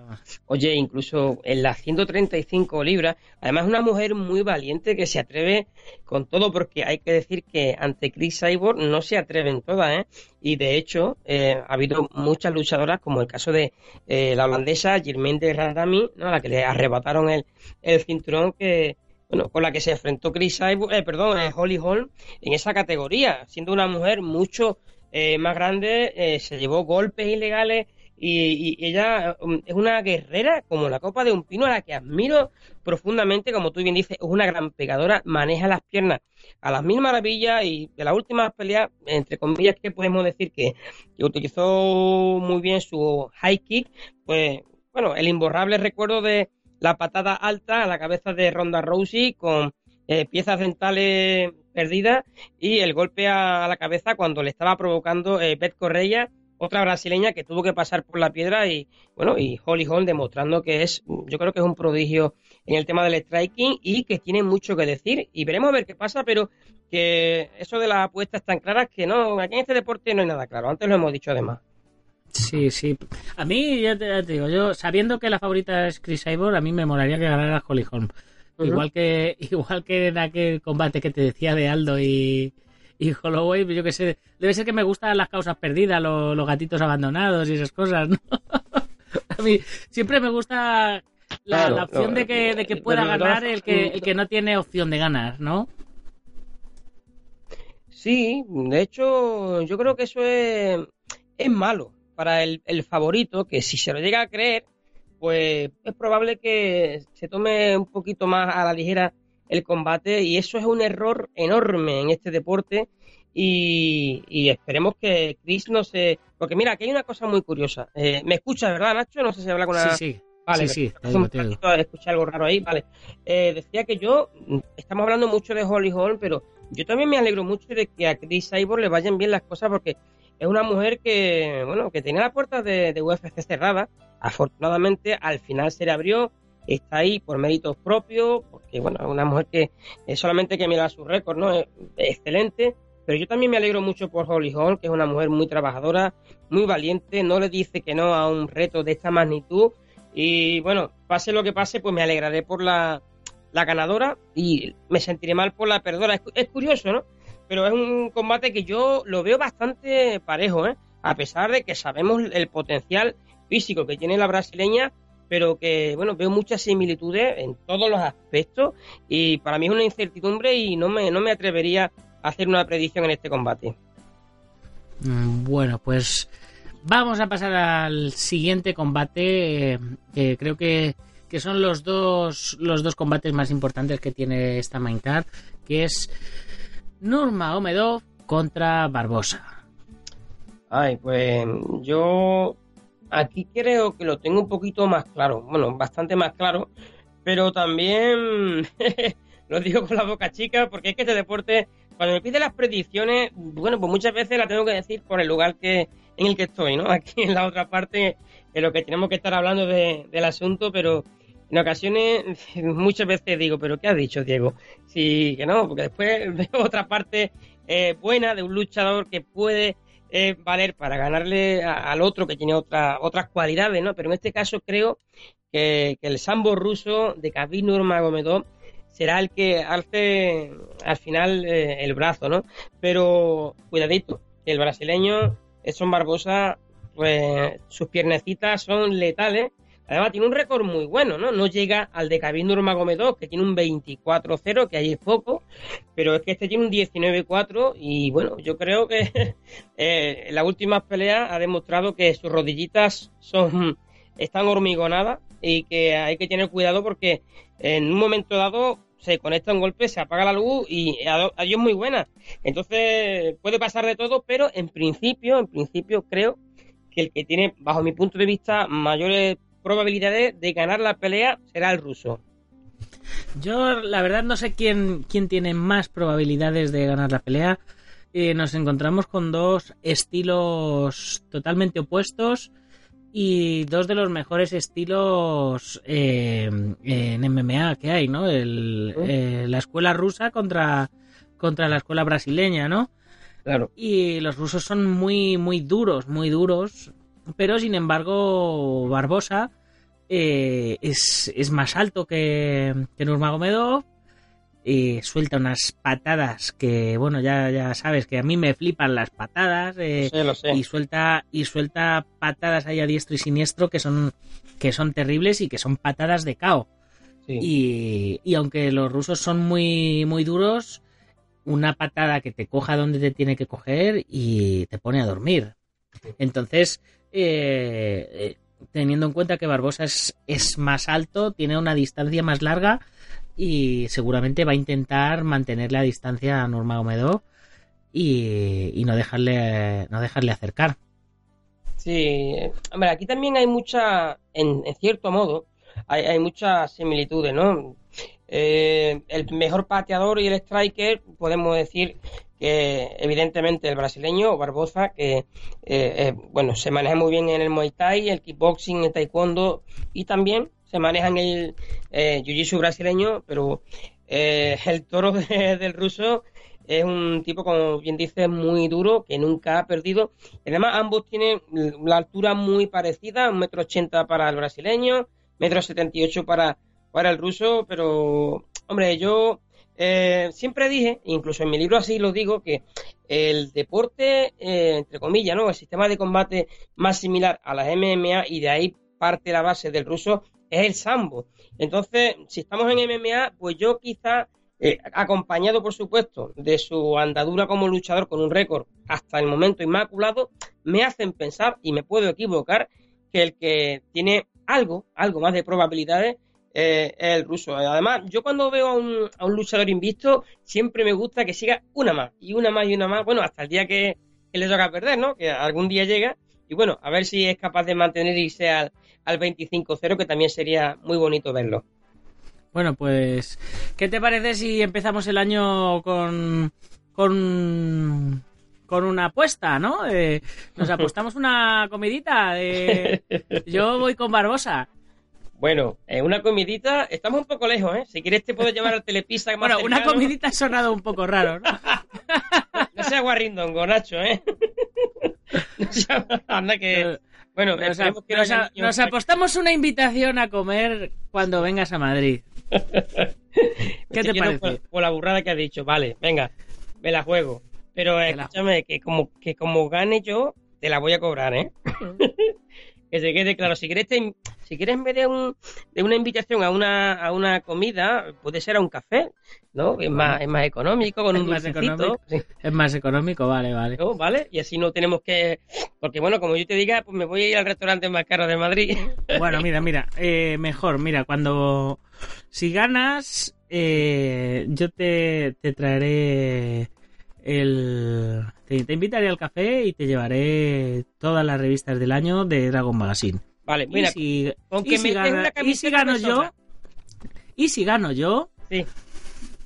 Oye, incluso en las 135 libras, además una mujer muy valiente que se atreve con todo, porque hay que decir que ante Chris Cyborg no se atreven todas, ¿eh? Y de hecho, eh, ha habido muchas luchadoras, como el caso de eh, la holandesa Germaine de Randami, ¿no? A la que le arrebataron el, el cinturón que, bueno, con la que se enfrentó Chris Cyborg, eh, perdón, eh, Holly Holm en esa categoría, siendo una mujer mucho eh, más grande, eh, se llevó golpes ilegales y, ella um, es una guerrera como la copa de un pino a la que admiro profundamente, como tú bien dices, es una gran pegadora, maneja las piernas a las mil maravillas y de las últimas peleas, entre comillas, que podemos decir que, que utilizó muy bien su high kick, pues bueno, el imborrable recuerdo de la patada alta a la cabeza de Ronda Rousey con eh, piezas dentales perdidas y el golpe a, la cabeza cuando le estaba provocando eh, Beth Correia, otra brasileña que tuvo que pasar por la piedra y bueno, y Holly Holm demostrando que es, yo creo que es un prodigio en el tema del striking y que tiene mucho que decir y veremos a ver qué pasa, pero que eso de las apuestas tan claras que no, aquí en este deporte no hay nada claro, antes lo hemos dicho además. Sí, sí. A mí, ya te, ya te digo, yo sabiendo que la favorita es Chris Cyborg, a mí me molaría que ganara Holly Holm. Igual que igual que en aquel combate que te decía de Aldo y, y Holloway, pues yo que sé, debe ser que me gustan las causas perdidas, lo- los gatitos abandonados y esas cosas, ¿no? a mí siempre me gusta la, Claro, la opción no, de que, de que pero pueda ganar el que, el que no tiene opción de ganar, ¿no? Sí, de hecho, yo creo que eso es, es malo para el, el favorito, que si se lo llega a creer, pues es probable que se tome un poquito más a la ligera el combate y eso es un error enorme en este deporte y, y esperemos que Chris no se... Porque mira, aquí hay una cosa muy curiosa. Eh, ¿Me escuchas, verdad, Nacho? No sé si habla con una... Sí, sí. Vale, sí, un ratito escuché algo raro ahí, vale. Eh, decía que yo, estamos hablando mucho de Holly Holm, pero yo también me alegro mucho de que a Chris Cyborg le vayan bien las cosas porque es una mujer que, bueno, que tenía las puertas de, de UFC cerradas. Afortunadamente, al final se le abrió, está ahí por méritos propios, porque, bueno, es una mujer que eh, solamente que mirar su récord, ¿no? Es, es excelente. Pero yo también me alegro mucho por Holly Holm, que es una mujer muy trabajadora, muy valiente, no le dice que no a un reto de esta magnitud. Y bueno, pase lo que pase, pues me alegraré por la, la ganadora y me sentiré mal por la perdedora. Es, es curioso, ¿no? Pero es un combate que yo lo veo bastante parejo, ¿eh? A pesar de que sabemos el potencial físico que tiene la brasileña, pero que, bueno, veo muchas similitudes en todos los aspectos y para mí es una incertidumbre y no me, no me atrevería a hacer una predicción en este combate. Mm, Bueno, pues vamos a pasar al siguiente combate, eh, que creo que, que son los dos, los dos combates más importantes que tiene esta main card, que es Nurmagomedov contra Barbosa. Ay, pues yo aquí creo que lo tengo un poquito más claro, bueno, bastante más claro, pero también lo digo con la boca chica porque es que este deporte, cuando me pide las predicciones, bueno, pues muchas veces la tengo que decir por el lugar que en el que estoy, ¿no? Aquí en la otra parte en lo que tenemos que estar hablando de- del asunto, pero en ocasiones muchas veces digo, pero ¿qué has dicho, Diego? Sí, que no, porque después veo otra parte eh, buena de un luchador que puede valer para ganarle al otro que tiene otra, otras cualidades, ¿no? Pero en este caso creo que, el sambo ruso de Khabib Nurmagomedov será el que alce al final eh, el brazo, ¿no? Pero cuidadito, el brasileño Edson Barbosa pues sus piernecitas son letales. Además, tiene un récord muy bueno, ¿no? No llega al de Khabib Nurmagomedov, que tiene un 24-0, que ahí es poco, pero es que este tiene un 19-4 y bueno, yo creo que eh, en las últimas peleas ha demostrado que sus rodillitas son están hormigonadas y que hay que tener cuidado porque en un momento dado se conecta un golpe, se apaga la luz y adiós muy buena. Entonces puede pasar de todo, pero en principio, en principio creo que el que tiene, bajo mi punto de vista, mayores probabilidades de ganar la pelea será el ruso. Yo, la verdad, no sé quién, quién tiene más probabilidades de ganar la pelea. Eh, nos encontramos con dos estilos totalmente opuestos y dos de los mejores estilos eh, en MMA que hay, ¿no? El, eh, la escuela rusa contra, contra la escuela brasileña, ¿no? Claro. Y los rusos son muy, muy duros, muy duros. Pero sin embargo, Barbosa eh, es, es más alto que, que Nurmagomedov. eh, suelta unas patadas que, bueno, ya, ya sabes que a mí me flipan las patadas. eh, Sí, lo sé. y suelta y suelta patadas ahí a diestro y siniestro que son que son terribles y que son patadas de cao. Sí. Y, y aunque los rusos son muy, muy duros, una patada que te coja donde te tiene que coger y te pone a dormir. Entonces, eh, eh, teniendo en cuenta que Barbosa es, es más alto, tiene una distancia más larga y seguramente va a intentar mantener la distancia a Nurmagomedov y, y no dejarle no dejarle acercar. Sí, hombre, aquí también hay mucha, en cierto modo, hay, muchas similitudes, ¿no? Eh, el mejor pateador y el striker, podemos decir que evidentemente el brasileño, Barbosa, que eh, eh, bueno, se maneja muy bien en el Muay Thai, el kickboxing, el taekwondo y también se maneja en el jiu-jitsu brasileño, pero el toro de- del ruso es un tipo, como bien dice, muy duro, que nunca ha perdido. Además, ambos tienen la altura muy parecida, un metro ochenta para el brasileño, metro setenta y ocho para, para el ruso, pero, hombre, yo eh, siempre dije, incluso en mi libro así lo digo, que el deporte, eh, entre comillas, ¿no? El sistema de combate más similar a las MMA y de ahí parte la base del ruso es el sambo. Entonces, si estamos en MMA, pues yo quizá eh, acompañado por supuesto de su andadura como luchador con un récord hasta el momento inmaculado, me hacen pensar, y me puedo equivocar, que el que tiene algo, algo más de probabilidades eh, el ruso. Además, yo cuando veo a un, a un luchador invisto, siempre me gusta que siga una más, y una más, y una más, bueno, hasta el día que, que le toca perder, ¿no? Que algún día llega, y bueno, a ver si es capaz de mantener y irse al, al 25-0, que también sería muy bonito verlo. Bueno, pues, ¿qué te parece si empezamos el año con con con una apuesta, ¿no? Eh, nos apostamos una comidita. eh, yo voy con Barbosa. Bueno, eh, una comidita, estamos un poco lejos, ¿eh? Si quieres te puedo llevar al Telepizza más Bueno, una comidita ha sonado un poco raro, ¿no? No sea guarrindongo, Nacho, ¿eh? No sea- Anda que... Bueno, Nos, que apostamos una invitación a comer cuando vengas a Madrid. ¿Qué te parece? Por, por la burrada que has dicho, vale, venga, me la juego. Pero eh, escúchame, que como, que como gane yo, te la voy a cobrar, ¿eh? que se quede claro. Si quieres, te si quieres en vez de, un, de una invitación a una, a una comida, puede ser a un café, ¿no? Es más, es más económico, con Es un más dulcecito. económico. sí, Es más económico, vale, vale. ¿no? ¿Vale? Y así no tenemos que... Porque bueno, como yo te diga, pues me voy a ir al restaurante más caro de Madrid. Bueno, mira, mira, eh, mejor, mira, cuando si ganas, eh, yo te, te traeré el, te, te invitaré al café y te llevaré todas las revistas del año de Dragon Magazine. Vale, mira, y si, con y que si me des gana- y si gano yo, y si gano yo, sí.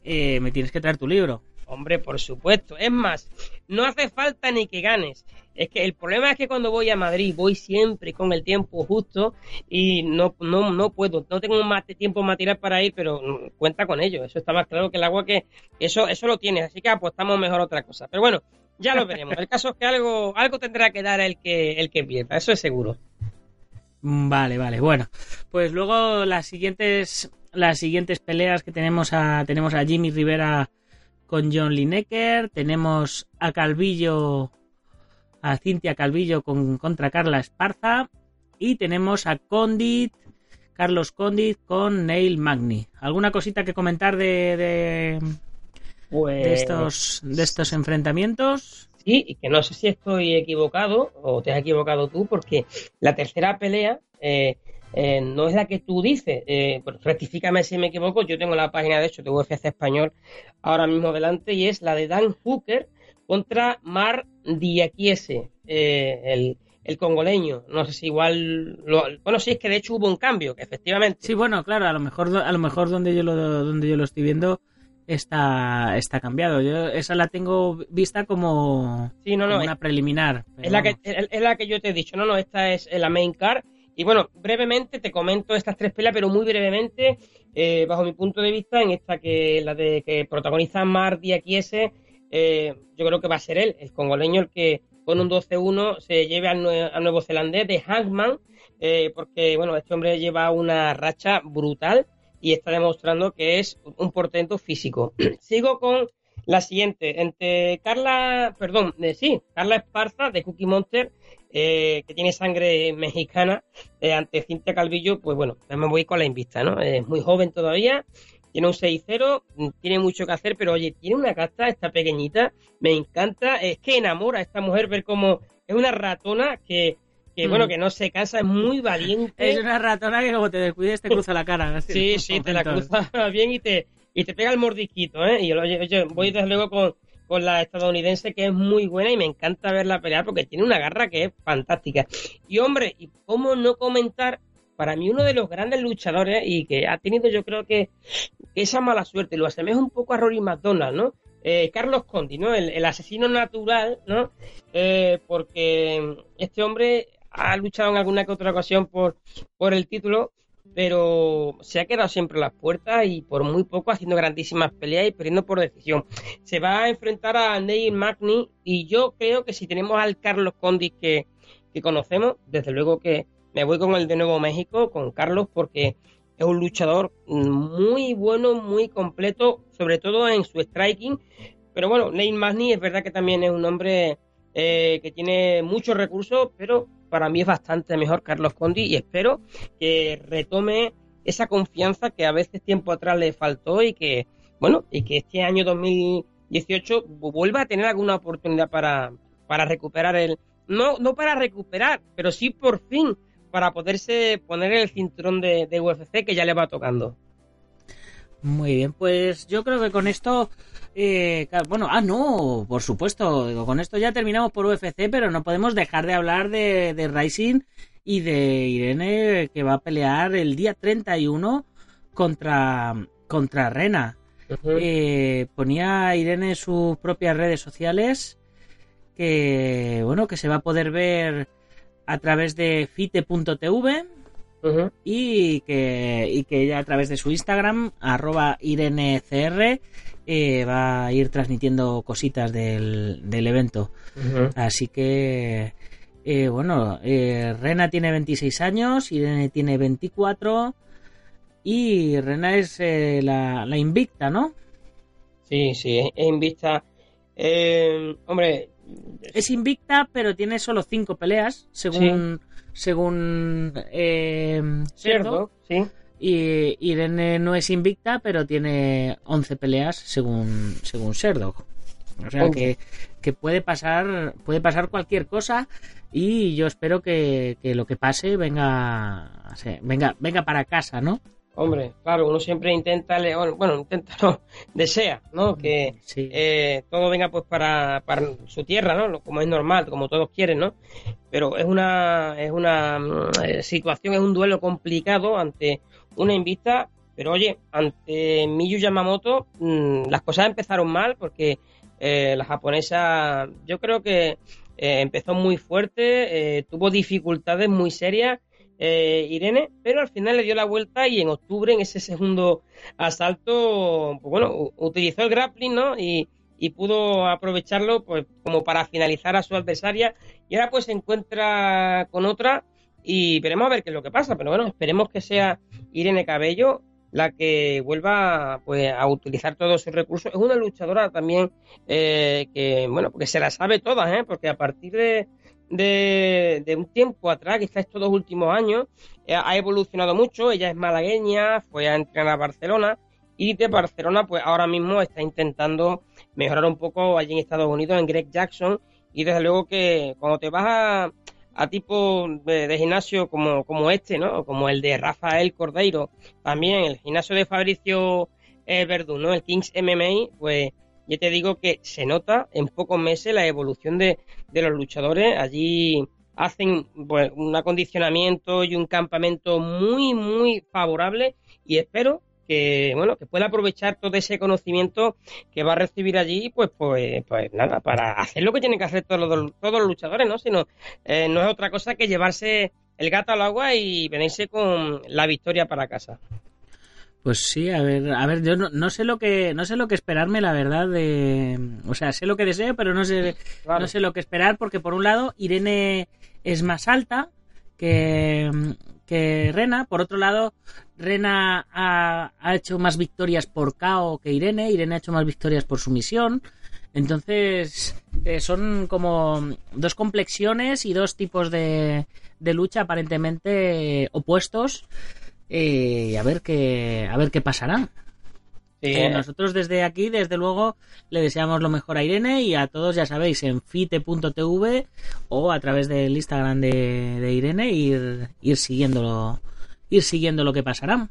eh, me tienes que traer tu libro. Hombre, por supuesto. Es más, no hace falta ni que ganes. Es que el problema es que cuando voy a Madrid voy siempre con el tiempo justo y no, no, no puedo, no tengo más tiempo material para ir, pero mm, cuenta con ello. Eso está más claro que el agua que eso, eso lo tienes, así que apostamos mejor a otra cosa. Pero bueno, ya lo veremos. El caso es que algo, algo tendrá que dar el que, el que pierda, eso es seguro. Mm, Vale, vale, bueno. Pues luego las siguientes las siguientes peleas que tenemos a tenemos a Jimmy Rivera con John Lineker, tenemos a Calvillo a Cintia Calvillo con, contra Carla Esparza y tenemos a Condit, Carlos Condit con Neil Magni. ¿Alguna cosita que comentar de, de, Pues, de estos, de estos enfrentamientos? Sí, y que no sé si estoy equivocado o te has equivocado tú, porque la tercera pelea eh, eh, no es la que tú dices. Eh, pues rectifícame si me equivoco. Yo tengo la página, de hecho, de UFC Español ahora mismo delante y es la de Dan Hooker contra Mar Diakiese, eh, el, el congoleño. No sé si igual. lo- bueno, sí, es que de hecho hubo un cambio, efectivamente. Sí, bueno, claro, a lo mejor, a lo mejor donde yo lo, donde yo lo estoy viendo está, está cambiado. Yo esa la tengo vista como, Sí, no, no, como es- una preliminar. Es la, que, es es la que yo te he dicho, no, no, esta es la main card. Y bueno, brevemente te comento estas tres peleas, pero muy brevemente, eh, bajo mi punto de vista, en esta que la de que protagoniza Mar Diakiese, eh, yo creo que va a ser él, el congoleño, el que con un 12-1 se lleve al, nue- nuevo zelandés de Hangman, eh, porque bueno, este hombre lleva una racha brutal y está demostrando que es un portento físico. Sigo con la siguiente, entre Carla, perdón, eh, sí, Carla Esparza de Cookie Monster, eh, que tiene sangre mexicana, eh, ante Cintia Calvillo, pues bueno, me voy con la invista, ¿no? Es muy joven todavía, tiene un 6-0, mm, tiene mucho que hacer, pero oye, tiene una casta, esta pequeñita, me encanta, es que enamora a esta mujer ver cómo es una ratona que, que Mm. bueno, que no se cansa, es muy valiente. Es una ratona que como te descuides te cruza la cara. así, Sí, sí, te la cruza bien y te, y te pega el mordisquito, ¿eh? Y oye, oye, voy desde luego con, con la estadounidense que es muy buena y me encanta verla pelear porque tiene una garra que es fantástica. Y hombre, ¿y cómo no comentar? Para mí uno de los grandes luchadores y que ha tenido yo creo que esa mala suerte, lo asemeja un poco a Rory McDonald, ¿no? Eh, Carlos Conti, ¿no? El, asesino natural, ¿no? Eh, porque este hombre ha luchado en alguna que otra ocasión por, por el título, pero se ha quedado siempre a las puertas y por muy poco haciendo grandísimas peleas y perdiendo por decisión. Se va a enfrentar a Neil Magny y yo creo que si tenemos al Carlos Condis que, que conocemos, desde luego que me voy con el de Nuevo México, con Carlos, porque es un luchador muy bueno, muy completo, sobre todo en su striking. Pero bueno, Neil Magny es verdad que también es un hombre eh, que tiene muchos recursos, pero para mí es bastante mejor Carlos Condi y espero que retome esa confianza que a veces tiempo atrás le faltó y que, bueno, y que este año 2018 vuelva a tener alguna oportunidad para, para recuperar el, no, no para recuperar, pero sí por fin para poderse poner el cinturón de, de UFC que ya le va tocando. Muy bien, pues yo creo que con esto, eh, bueno, ah, no, por supuesto, digo, con esto ya terminamos por UFC, pero no podemos dejar de hablar de, de Rising y de Irene que va a pelear el día 31 contra, contra Rena. Eh, ponía Irene en sus propias redes sociales que, bueno, que se va a poder ver a través de fite.tv y que, y que ella a través de su Instagram, arroba IreneCR, eh, va a ir transmitiendo cositas del, del evento. Así que, eh, bueno, eh, Rena tiene 26 años, Irene tiene 24 y Rena es la, la invicta, ¿no? Sí, sí, es. Eh, hombre, Es invicta, pero tiene solo 5 peleas, según, según eh, cierto, sí. Y Irene no es invicta, pero tiene 11 peleas según, según Serdog. O sea que, que puede pasar puede pasar cualquier cosa y yo espero que, que lo que pase venga venga venga para casa, ¿no? Hombre, claro, uno siempre intenta, bueno, intenta, no, desea, ¿no? Que Sí. eh, todo venga pues para, para su tierra, ¿no? Lo- Como es normal, como todos quieren, ¿no? Pero es una, es una mm, eh, situación, es un duelo complicado ante una invista, pero oye, ante Miyu Yamamoto mm, las cosas empezaron mal porque eh, la japonesa, yo creo que eh, empezó muy fuerte, tuvo dificultades muy serias eh, Irene, pero al final le dio la vuelta y en octubre, en ese segundo asalto, pues bueno, utilizó el grappling, ¿no? Y, y pudo aprovecharlo pues como para finalizar a su adversaria y ahora pues se encuentra con otra y veremos a ver qué es lo que pasa, pero bueno, esperemos que sea Irene Cabello la que vuelva pues a utilizar todos sus recursos. Es una luchadora también eh, que, bueno, porque se la sabe todas, ¿eh? porque a partir de, de, de un tiempo atrás, quizás estos dos últimos años, eh, ha evolucionado mucho. Ella es malagueña, fue a entrenar a Barcelona y de Barcelona, pues ahora mismo está intentando mejorar un poco allí en Estados Unidos, en Greg Jackson. Y desde luego que cuando te vas a, a tipo de, gimnasio como, como este, ¿no? Como el de Rafael Cordeiro, también el gimnasio de Fabricio eh, Verdún, ¿no? El Kings MMA, pues yo te digo que se nota en pocos meses la evolución de, de los luchadores. Allí hacen un acondicionamiento y un campamento muy, muy favorable y espero que bueno que pueda aprovechar todo ese conocimiento que va a recibir allí pues pues pues nada para hacer lo que tienen que hacer todos los, todos los luchadores no sino eh, no es otra cosa que llevarse el gato al agua y venirse con la victoria para casa Pues sí, a ver, a ver, yo no, no sé lo que no sé lo que esperarme, la verdad, de, o sea, sé lo que deseo, pero no sé Claro. no sé lo que esperar porque por un lado Irene es más alta que, que Rena, por otro lado Rena ha, ha hecho más victorias por KO que Irene, Irene ha hecho más victorias por sumisión, entonces eh, son como dos complexiones y dos tipos de, de lucha aparentemente opuestos y a ver qué a ver qué pasará. Eh, eh, nosotros desde aquí, desde luego, le deseamos lo mejor a Irene y a todos, ya sabéis, en fite.tv o a través del Instagram de, de Irene ir, ir siguiéndolo ir siguiendo lo que pasará.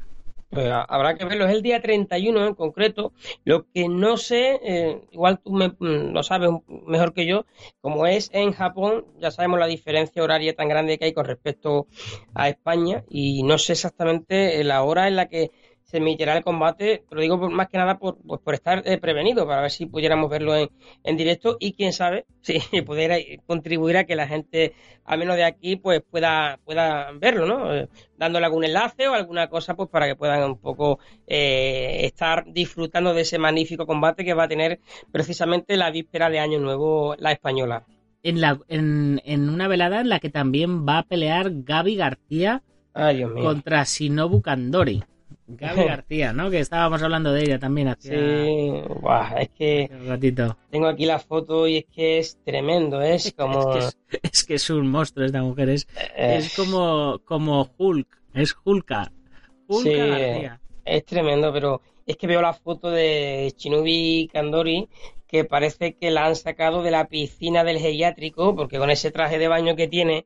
Pues ha- habrá que verlo, es el día 31 en concreto. Lo que no sé, eh, igual tú me, mm, lo sabes mejor que yo, como es en Japón, ya sabemos la diferencia horaria tan grande que hay con respecto a España y no sé exactamente la hora en la que se emitirá el combate, te lo digo por- más que nada por, pues por estar eh, prevenido, para ver si pudiéramos verlo en, en directo y quién sabe si pudiera contribuir a que la gente, al menos de aquí, pues pueda, pueda verlo, ¿no? Eh, dándole algún enlace o alguna cosa pues para que puedan un poco eh, estar disfrutando de ese magnífico combate que va a tener precisamente la víspera de Año Nuevo la española. En, la, en, en una velada en la que también va a pelear Gaby García Ay, Dios mío. contra Shinobu Kandori. Gaby García, ¿no? Que estábamos hablando de ella también hace Sí, buah, es que un ratito. tengo aquí la foto y es que es tremendo, es como... Es, que es, es que es un monstruo esta mujer, es, eh, es como, como Hulk, es Hulka. Hulka Sí. García. Es tremendo, pero es que veo la foto de Shinobi Kandori que parece que la han sacado de la piscina del geriátrico, porque con ese traje de baño que tiene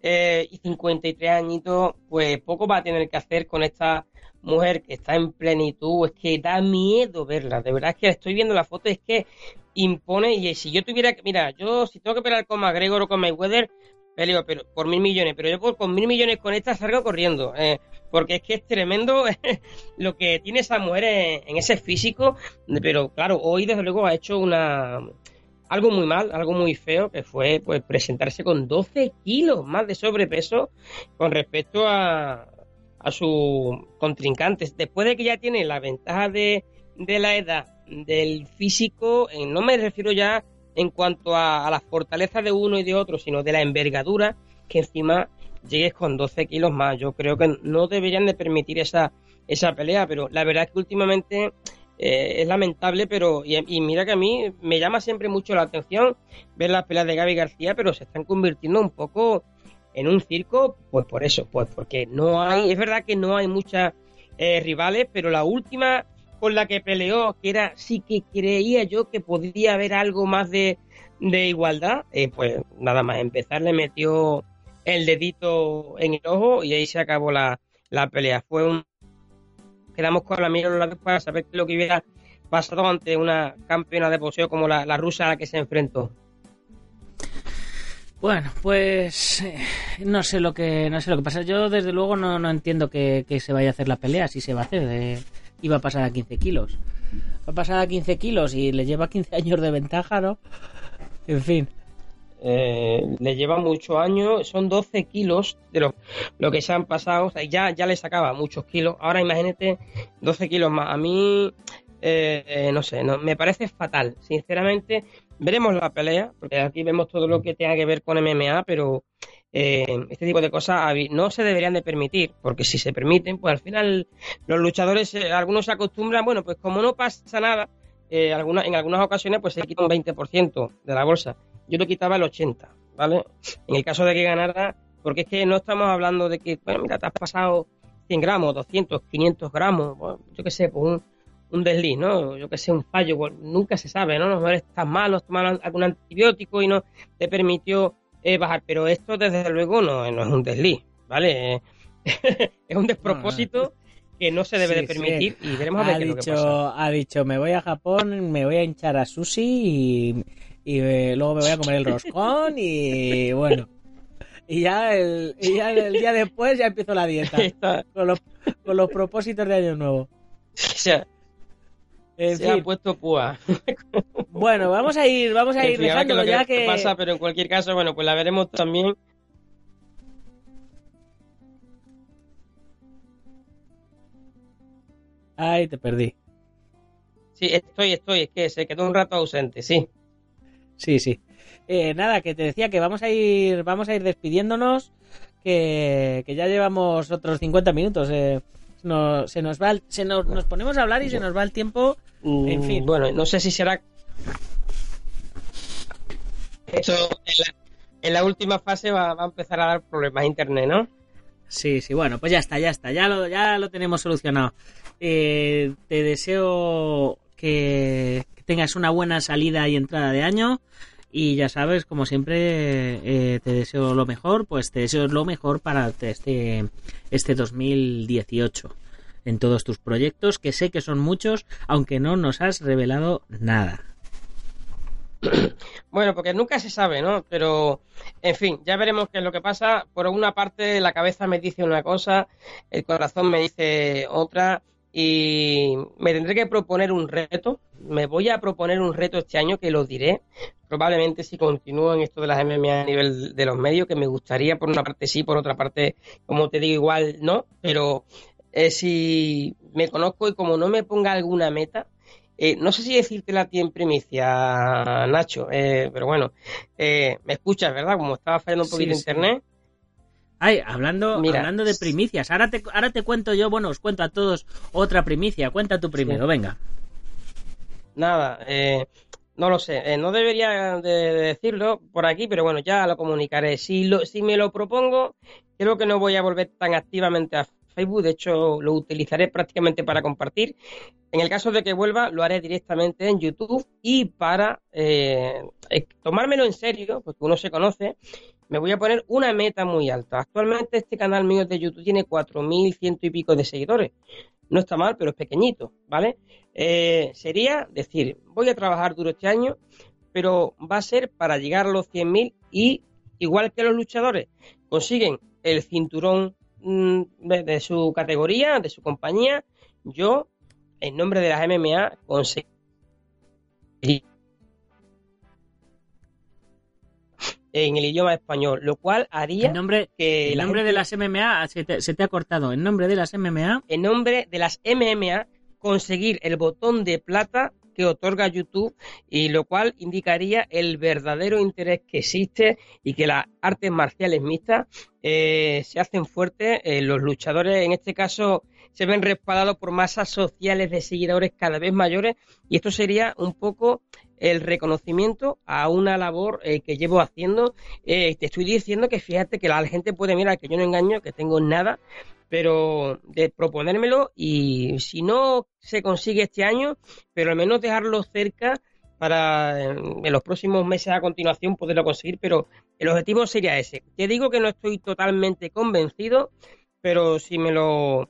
eh, y 53 añitos, pues poco va a tener que hacer con esta mujer que está en plenitud. Es que da miedo verla, de verdad es que estoy viendo la foto, es que impone. Y si yo tuviera que, mira, yo si tengo que pelear con McGregor o con Mayweather, peleo pero, por mil millones, pero yo por, con mil millones con esta salgo corriendo. eh, porque es que es tremendo lo que tiene esa mujer en, en ese físico, pero claro, hoy desde luego ha hecho una algo muy mal, algo muy feo, que fue pues presentarse con 12 kilos más de sobrepeso con respecto a, a sus contrincantes. Después de que ya tiene la ventaja de, de la edad, del físico, eh, no me refiero ya en cuanto a, a la fortaleza de uno y de otro, sino de la envergadura, que encima llegues con 12 kilos más. Yo creo que no deberían de permitir esa, esa pelea, pero la verdad es que últimamente eh, es lamentable, pero y, y mira que a mí me llama siempre mucho la atención ver las peleas de Gaby García, pero se están convirtiendo un poco en un circo, pues por eso, pues porque no hay, es verdad que no hay muchas eh, rivales, pero la última con la que peleó, que era sí que creía yo que podía haber algo más de, igualdad, eh, pues nada más empezar le metió el dedito en el ojo y ahí se acabó la, la pelea. Fue un quedamos con la mira a los labios para saber lo que hubiera pasado ante una campeona de boxeo como la, la rusa a la que se enfrentó. Bueno, pues eh, no sé lo que no sé lo que pasa. Yo desde luego no, no entiendo que, que se vaya a hacer la pelea, si se va a hacer. iba a pasar a 15 kilos. Va a pasar a 15 kilos y le lleva 15 años de ventaja, ¿no? En fin. Eh, le lleva muchos años, son 12 kilos de lo, lo que se han pasado, o sea, ya, ya le sacaba muchos kilos, ahora imagínate 12 kilos más. A mí, eh, eh, no sé, no, me parece fatal, sinceramente. Veremos la pelea, porque aquí vemos todo lo que tenga que ver con MMA, pero eh, este tipo de cosas no se deberían de permitir, porque si se permiten, pues al final los luchadores, eh, algunos se acostumbran, bueno, pues como no pasa nada, eh, alguna- en algunas ocasiones pues se quita un 20% de la bolsa. Yo le quitaba el 80%, ¿vale? En el caso de que ganara, porque es que no estamos hablando de que, bueno, mira, te has pasado 100 gramos, 200, 500 gramos, yo qué sé, pues un, un desliz, ¿no? Yo que sé, un fallo, pues, nunca se sabe, ¿no? A lo mejor estás mal, has tomado algún antibiótico y no te permitió eh, bajar, pero esto desde luego no, no es un desliz, ¿vale? es un despropósito que no se debe Sí, de permitir y veremos a ver ha qué es lo que pasa. dicho, ha dicho, me voy a Japón, me voy a hinchar a sushi y, y, eh, luego me voy a comer el roscón y bueno. Y ya, el, y ya el día después ya empiezo la dieta con los, con los propósitos de año nuevo. se ha, En se ha puesto púa. bueno, vamos a ir, vamos a ir fin, dejándolo lo ya que que pasa, pero en cualquier caso, bueno, pues la veremos también. Ay, te perdí. Sí, estoy, estoy, es que se quedó un rato ausente, sí. Sí, sí. Eh, nada, que te decía que vamos a ir, vamos a ir despidiéndonos, que, que ya llevamos otros 50 minutos. eh. No- se nos va, el- se nos, nos ponemos a hablar y se nos va el tiempo. En Mm, fin. Bueno, no sé si será. Esto en la, en la última fase va, va a empezar a dar problemas a internet, ¿no? Sí, sí, bueno, pues ya está, ya está, ya lo, ya lo tenemos solucionado. Eh, te deseo que, que tengas una buena salida y entrada de año. Y ya sabes, como siempre, eh, te deseo lo mejor, pues te deseo lo mejor para este, este 2018 en todos tus proyectos, que sé que son muchos, aunque no nos has revelado nada. Bueno, porque nunca se sabe, ¿no? Pero, en fin, ya veremos qué es lo que pasa. Por una parte, la cabeza me dice una cosa, el corazón me dice otra, y me tendré que proponer un reto. Me voy a proponer un reto este año que lo diré. Probablemente si continúo en esto de las MMA a nivel de los medios, que me gustaría, por una parte sí, por otra parte, como te digo, igual no. Pero eh, si me conozco y como no me ponga alguna meta, eh, no sé si decírtela a ti en primicia, Nacho, eh, pero bueno, eh, me escuchas, ¿verdad? Como estaba fallando un Sí, poquito sí. internet. Ay, hablando, Mira. hablando de primicias, ahora te, ahora te cuento yo, bueno, os cuento a todos otra primicia, cuenta tú primero, venga. Nada, eh, no lo sé, eh, no debería de de decirlo por aquí, pero bueno, ya lo comunicaré. Si, lo, si me lo propongo, creo que no voy a volver tan activamente a Facebook, de hecho lo utilizaré prácticamente para compartir. En el caso de que vuelva, lo haré directamente en YouTube y para eh, tomármelo en serio, porque uno se conoce, me voy a poner una meta muy alta. Actualmente este canal mío de YouTube tiene 4.100 y pico de seguidores. No está mal, pero es pequeñito, ¿vale? Eh, sería decir, voy a trabajar duro este año, pero va a ser para llegar a los 100.000 y, igual que los luchadores, consiguen el cinturón mm, de, de su categoría, de su compañía, yo, en nombre de las MMA, conseguí en el idioma español, lo cual haría El nombre, que el nombre gente- de las MMA se te, se te ha cortado. En nombre de las MMA, en nombre de las MMA conseguir el botón de plata que otorga YouTube y lo cual indicaría el verdadero interés que existe y que las artes marciales mixtas eh, se hacen fuertes. Eh, los luchadores en este caso se ven respaldados por masas sociales de seguidores cada vez mayores y esto sería un poco el reconocimiento a una labor eh, que llevo haciendo. Eh, te estoy diciendo que fíjate que la gente puede mirar que yo no engaño, que tengo nada, pero de proponérmelo y si no se consigue este año, pero al menos dejarlo cerca para eh, en los próximos meses a continuación poderlo conseguir, pero el objetivo sería ese. Te digo que no estoy totalmente convencido, pero si me lo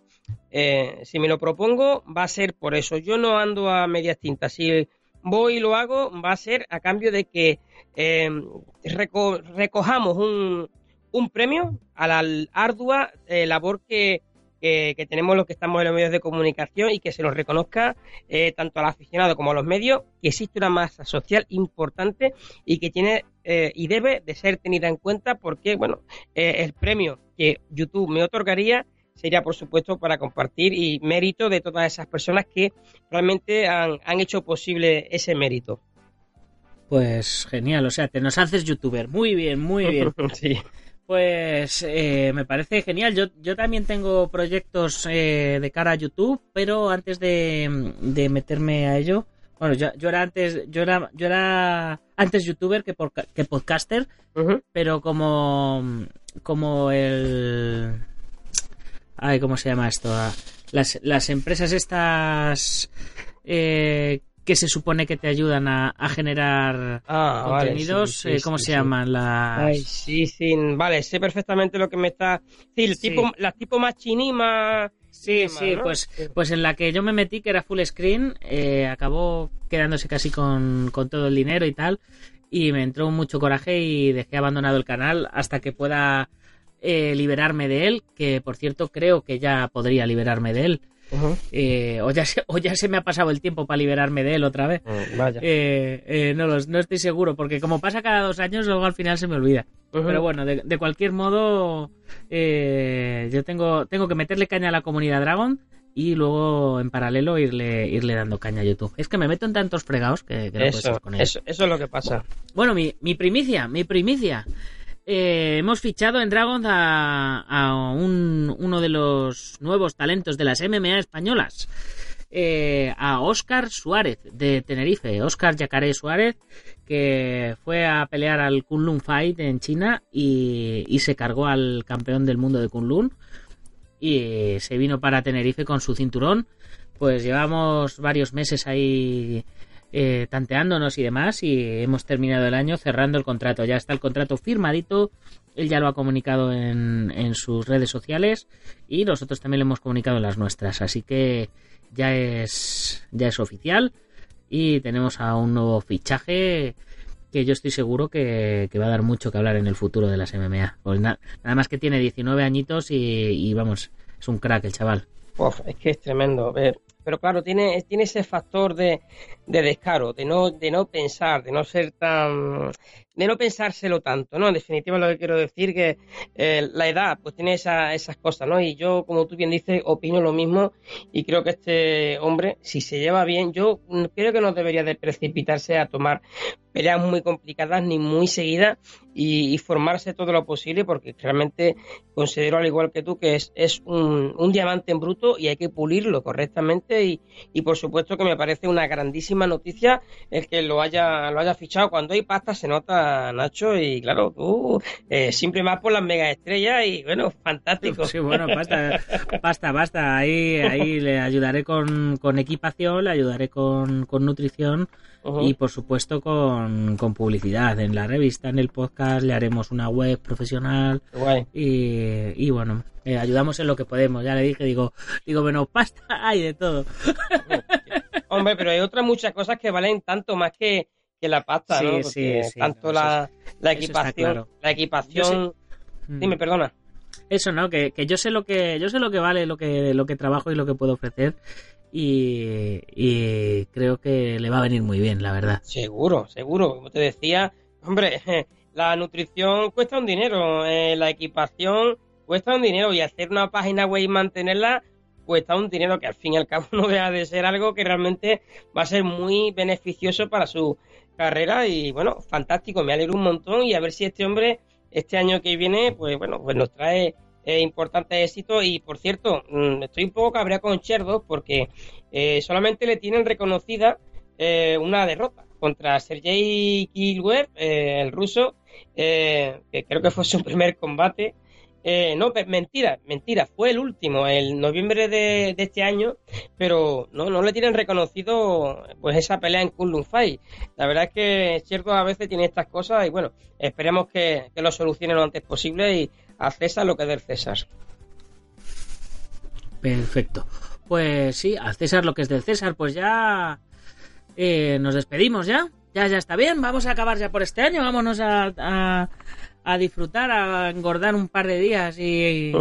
eh, si me lo propongo va a ser por eso. Yo no ando a medias tintas. Si voy y lo hago, va a ser a cambio de que eh, reco- recojamos un, un premio a la ardua eh, labor que, tenemos los que estamos en los medios de comunicación y que se nos reconozca tanto al aficionado como a los medios que existe una masa social importante y que tiene eh, y debe de ser tenida en cuenta porque bueno el premio que YouTube me otorgaría sería por supuesto para compartir y mérito de todas esas personas que realmente han, han hecho posible ese mérito. pues genial, o sea, te nos haces youtuber. Muy bien, muy bien. sí. Pues eh, me parece genial. Yo, yo también tengo proyectos eh, de cara a YouTube, pero antes de, de meterme a ello, bueno, yo, yo era antes, yo era, yo era antes youtuber que, porca- que podcaster, pero como, como el, ay, ¿cómo se llama esto? Ah, Las, las empresas estas eh, que se supone que te ayudan a, a generar Ah, vale, contenidos, sí, sí, eh, ¿cómo sí, se llaman? Las... Ay, sí, sí, vale, sé perfectamente lo que me está... Sí, el tipo, las tipo más chiní, más... Sí, sí, pues, pues en la que yo me metí, que era full screen, eh, acabó quedándose casi con, con todo el dinero y tal, y me entró mucho coraje y dejé abandonado el canal hasta que pueda eh, liberarme de él, que por cierto creo que ya podría liberarme de él, eh, o, ya se, o ya se me ha pasado el tiempo para liberarme de él otra vez. Mm, Vaya. Eh, no, los- no estoy seguro, porque como pasa cada dos años, luego al final se me olvida. Pero bueno, de, de cualquier modo, yo tengo, tengo que meterle caña a la comunidad Dragon y luego en paralelo irle, irle dando caña a YouTube. Es que me meto en tantos fregados que, que no puedo eso, estar con ellos. eso, eso es lo que pasa. Bueno, mi, mi primicia, mi primicia. Eh, hemos fichado en Dragon a, un- uno de los nuevos talentos de las MMA españolas. eh, a Óscar Suárez de Tenerife. Óscar Yacaré Suárez, que fue a pelear al Kunlun Fight en China y, y se cargó al campeón del mundo de Kunlun. Y se vino para Tenerife con su cinturón. Pues llevamos varios meses ahí eh, tanteándonos y demás y hemos terminado el año cerrando el contrato. Ya está el contrato firmadito, él ya lo ha comunicado en, en sus redes sociales y nosotros también lo hemos comunicado en las nuestras. Así que ya es, ya es oficial y tenemos a un nuevo fichaje que yo estoy seguro que, que va a dar mucho que hablar en el futuro de las MMA. Pues na- nada más que tiene 19 añitos y, y vamos, es un crack el chaval. Uf, es que es tremendo. Eh, pero claro, tiene, tiene ese factor de, de descaro, de no, de no pensar, de no ser tan. De no pensárselo tanto, ¿no? En definitiva, lo que quiero decir que eh, la edad, pues tiene esa- esas cosas, ¿no? Y yo, como tú bien dices, opino lo mismo y creo que este hombre, si se lleva bien, yo creo que no debería de precipitarse a tomar peleas muy complicadas ni muy seguidas y, y formarse todo lo posible porque realmente considero al igual que tú que es, es un, un diamante en bruto y hay que pulirlo correctamente y, y por supuesto que me parece una grandísima noticia el que lo haya lo haya fichado cuando hay pasta se nota Nacho y claro tú eh, siempre más por las mega estrellas y bueno fantástico Sí, bueno, basta, basta, basta. Ahí, ahí le ayudaré con, con equipación, le ayudaré con, con nutrición y por supuesto con, con publicidad. En la revista, en el podcast, le haremos una web profesional Guay. y, y bueno, eh, ayudamos en lo que podemos. Ya le dije, digo, digo, bueno, pasta hay de todo. hombre pero hay otras muchas cosas que valen tanto más que, que la pasta Sí, ¿no? sí, Porque sí, tanto no, la, la equipación claro. la equipación Mm. dime perdona Eso, ¿no? Que, que yo sé lo que yo sé lo que vale, lo que lo que trabajo y lo que puedo ofrecer y, y creo que le va a venir muy bien, la verdad. Seguro, seguro. Como te decía, hombre, la nutrición cuesta un dinero, eh, la equipación cuesta un dinero y hacer una página web y mantenerla cuesta un dinero que al fin y al cabo no deja de ser algo que realmente va a ser muy beneficioso para su carrera y bueno, fantástico, me alegro un montón y a ver si este hombre este año que viene pues bueno, pues nos trae eh, importantes éxitos y por cierto, mm, estoy un poco cabreado con Cherdos porque eh, solamente le tienen reconocida eh, una derrota contra Sergei Kilwev, eh, el ruso, que creo que fue su primer combate. Eh, no, mentira, mentira, fue el último, el noviembre de, este año, pero no, no le tienen reconocido pues esa pelea en Kunlun Fight. La verdad es que cierto a veces tiene estas cosas y bueno, esperemos que, que lo solucionen lo antes posible y a César lo que del César. Perfecto. Pues sí, al César lo que es del César, pues ya eh, nos despedimos ya. Ya, ya está bien, vamos a acabar ya por este año, vámonos a, a, a disfrutar, a engordar un par de días y,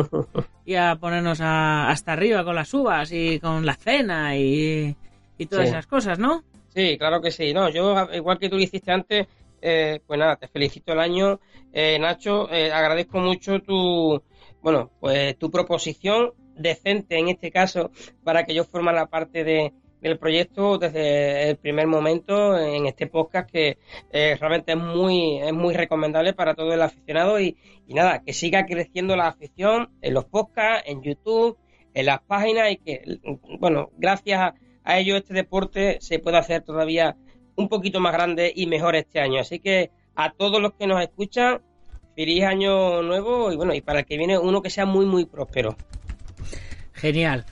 y a ponernos a- hasta arriba con las uvas y con la cena y, y todas Sí. esas cosas, ¿no? Sí, claro que sí. No, yo, igual que tú lo hiciste antes, eh, pues nada, te felicito el año. Eh, Nacho, eh, agradezco mucho tu, bueno, pues tu proposición decente en este caso para que yo formara parte de, del proyecto desde el primer momento en este podcast que eh, realmente es muy, es muy recomendable para todo el aficionado y, y nada, que siga creciendo la afición en los podcasts, en YouTube, en las páginas y que, bueno, gracias a, a ello este deporte se puede hacer todavía un poquito más grande y mejor este año. Así que a todos los que nos escuchan, feliz año nuevo y bueno, y para el que viene uno que sea muy, muy próspero. Genial.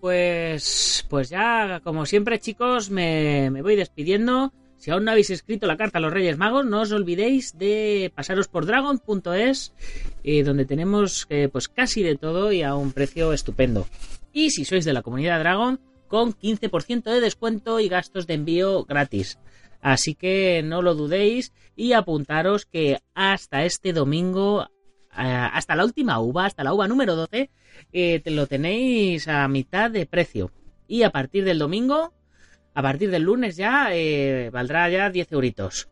Pues, pues ya, como siempre, chicos, me, me voy despidiendo. Si aún no habéis escrito la carta a los Reyes Magos, no os olvidéis de pasaros por dragon.es, eh, donde tenemos eh, pues casi de todo y a un precio estupendo. Y si sois de la comunidad Dragon, con 15% de descuento y gastos de envío gratis. Así que no lo dudéis y apuntaros que hasta este domingo, hasta la última uva, hasta la uva número 12, eh, te lo tenéis a mitad de precio. Y a partir del domingo, a partir del lunes ya, eh, valdrá ya 10 euritos.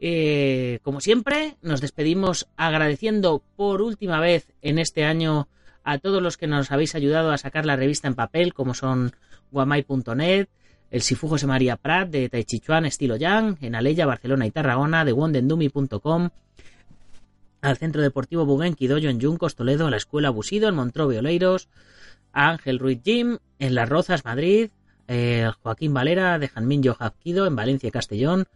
Eh, como siempre, nos despedimos agradeciendo por última vez en este año a todos los que nos habéis ayudado a sacar la revista en papel, como son guamai.net, el Sifu José María Prat de Taichichuan Estilo Yang, en Aleya, Barcelona y Tarragona, de wondendumi.com, al Centro Deportivo Buguenqui Doyo en Yuncos, Toledo, a la Escuela Busido en Montrove Oleiros, a Ángel Ruiz Jim en Las Rozas, Madrid, eh, Joaquín Valera de Janmin Jafquido en Valencia Castellón,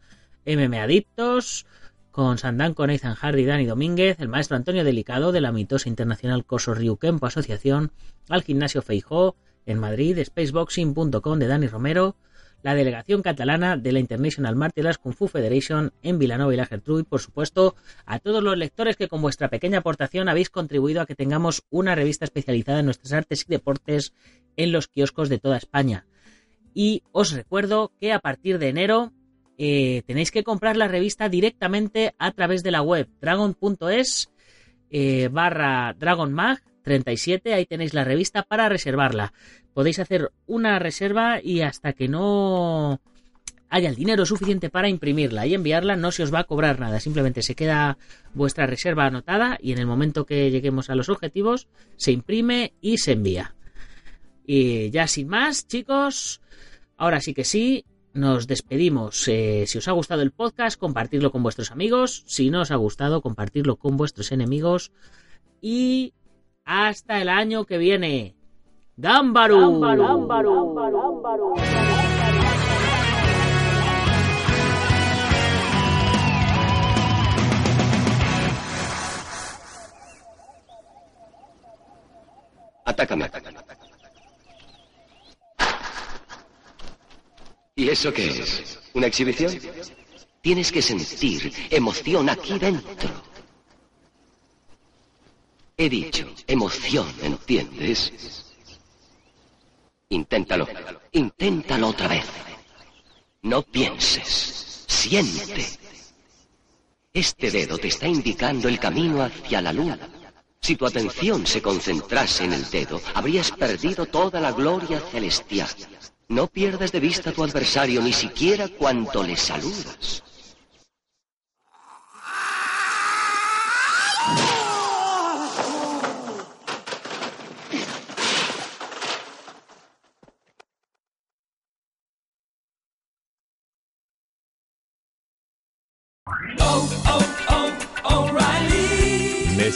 MM Adictos, con Sandán con Nathan Hardy Dani Domínguez, el maestro Antonio Delicado de la mitosa internacional Coso Ryukempo Asociación, al Gimnasio Feijó en Madrid, spaceboxing.com de Dani Romero, la delegación catalana de la International Martial Kung Fu Federation en Vilanova y la Gertrude, y por supuesto a todos los lectores que con vuestra pequeña aportación habéis contribuido a que tengamos una revista especializada en nuestras artes y deportes en los kioscos de toda España. Y os recuerdo que a partir de enero eh, tenéis que comprar la revista directamente a través de la web dragon.es eh, barra dragonmag 37, ahí tenéis la revista para reservarla. Podéis hacer una reserva y hasta que no haya el dinero suficiente para imprimirla y enviarla, no se os va a cobrar nada. Simplemente se queda vuestra reserva anotada y en el momento que lleguemos a los objetivos, se imprime y se envía. Y ya sin más, chicos, ahora sí que sí, nos despedimos. Eh, si os ha gustado el podcast, compartirlo con vuestros amigos. Si no os ha gustado, compartirlo con vuestros enemigos. Y hasta el año que viene. ¡Gámbaru! Atácame. ¿Y eso qué es? ¿Una exhibición? Tienes que sentir emoción aquí dentro. He dicho emoción, ¿entiendes? Inténtalo. Inténtalo otra vez. No pienses. Siente. Este dedo te está indicando el camino hacia la luna. Si tu atención se concentrase en el dedo, habrías perdido toda la gloria celestial. No pierdas de vista a tu adversario ni siquiera cuando le saludas.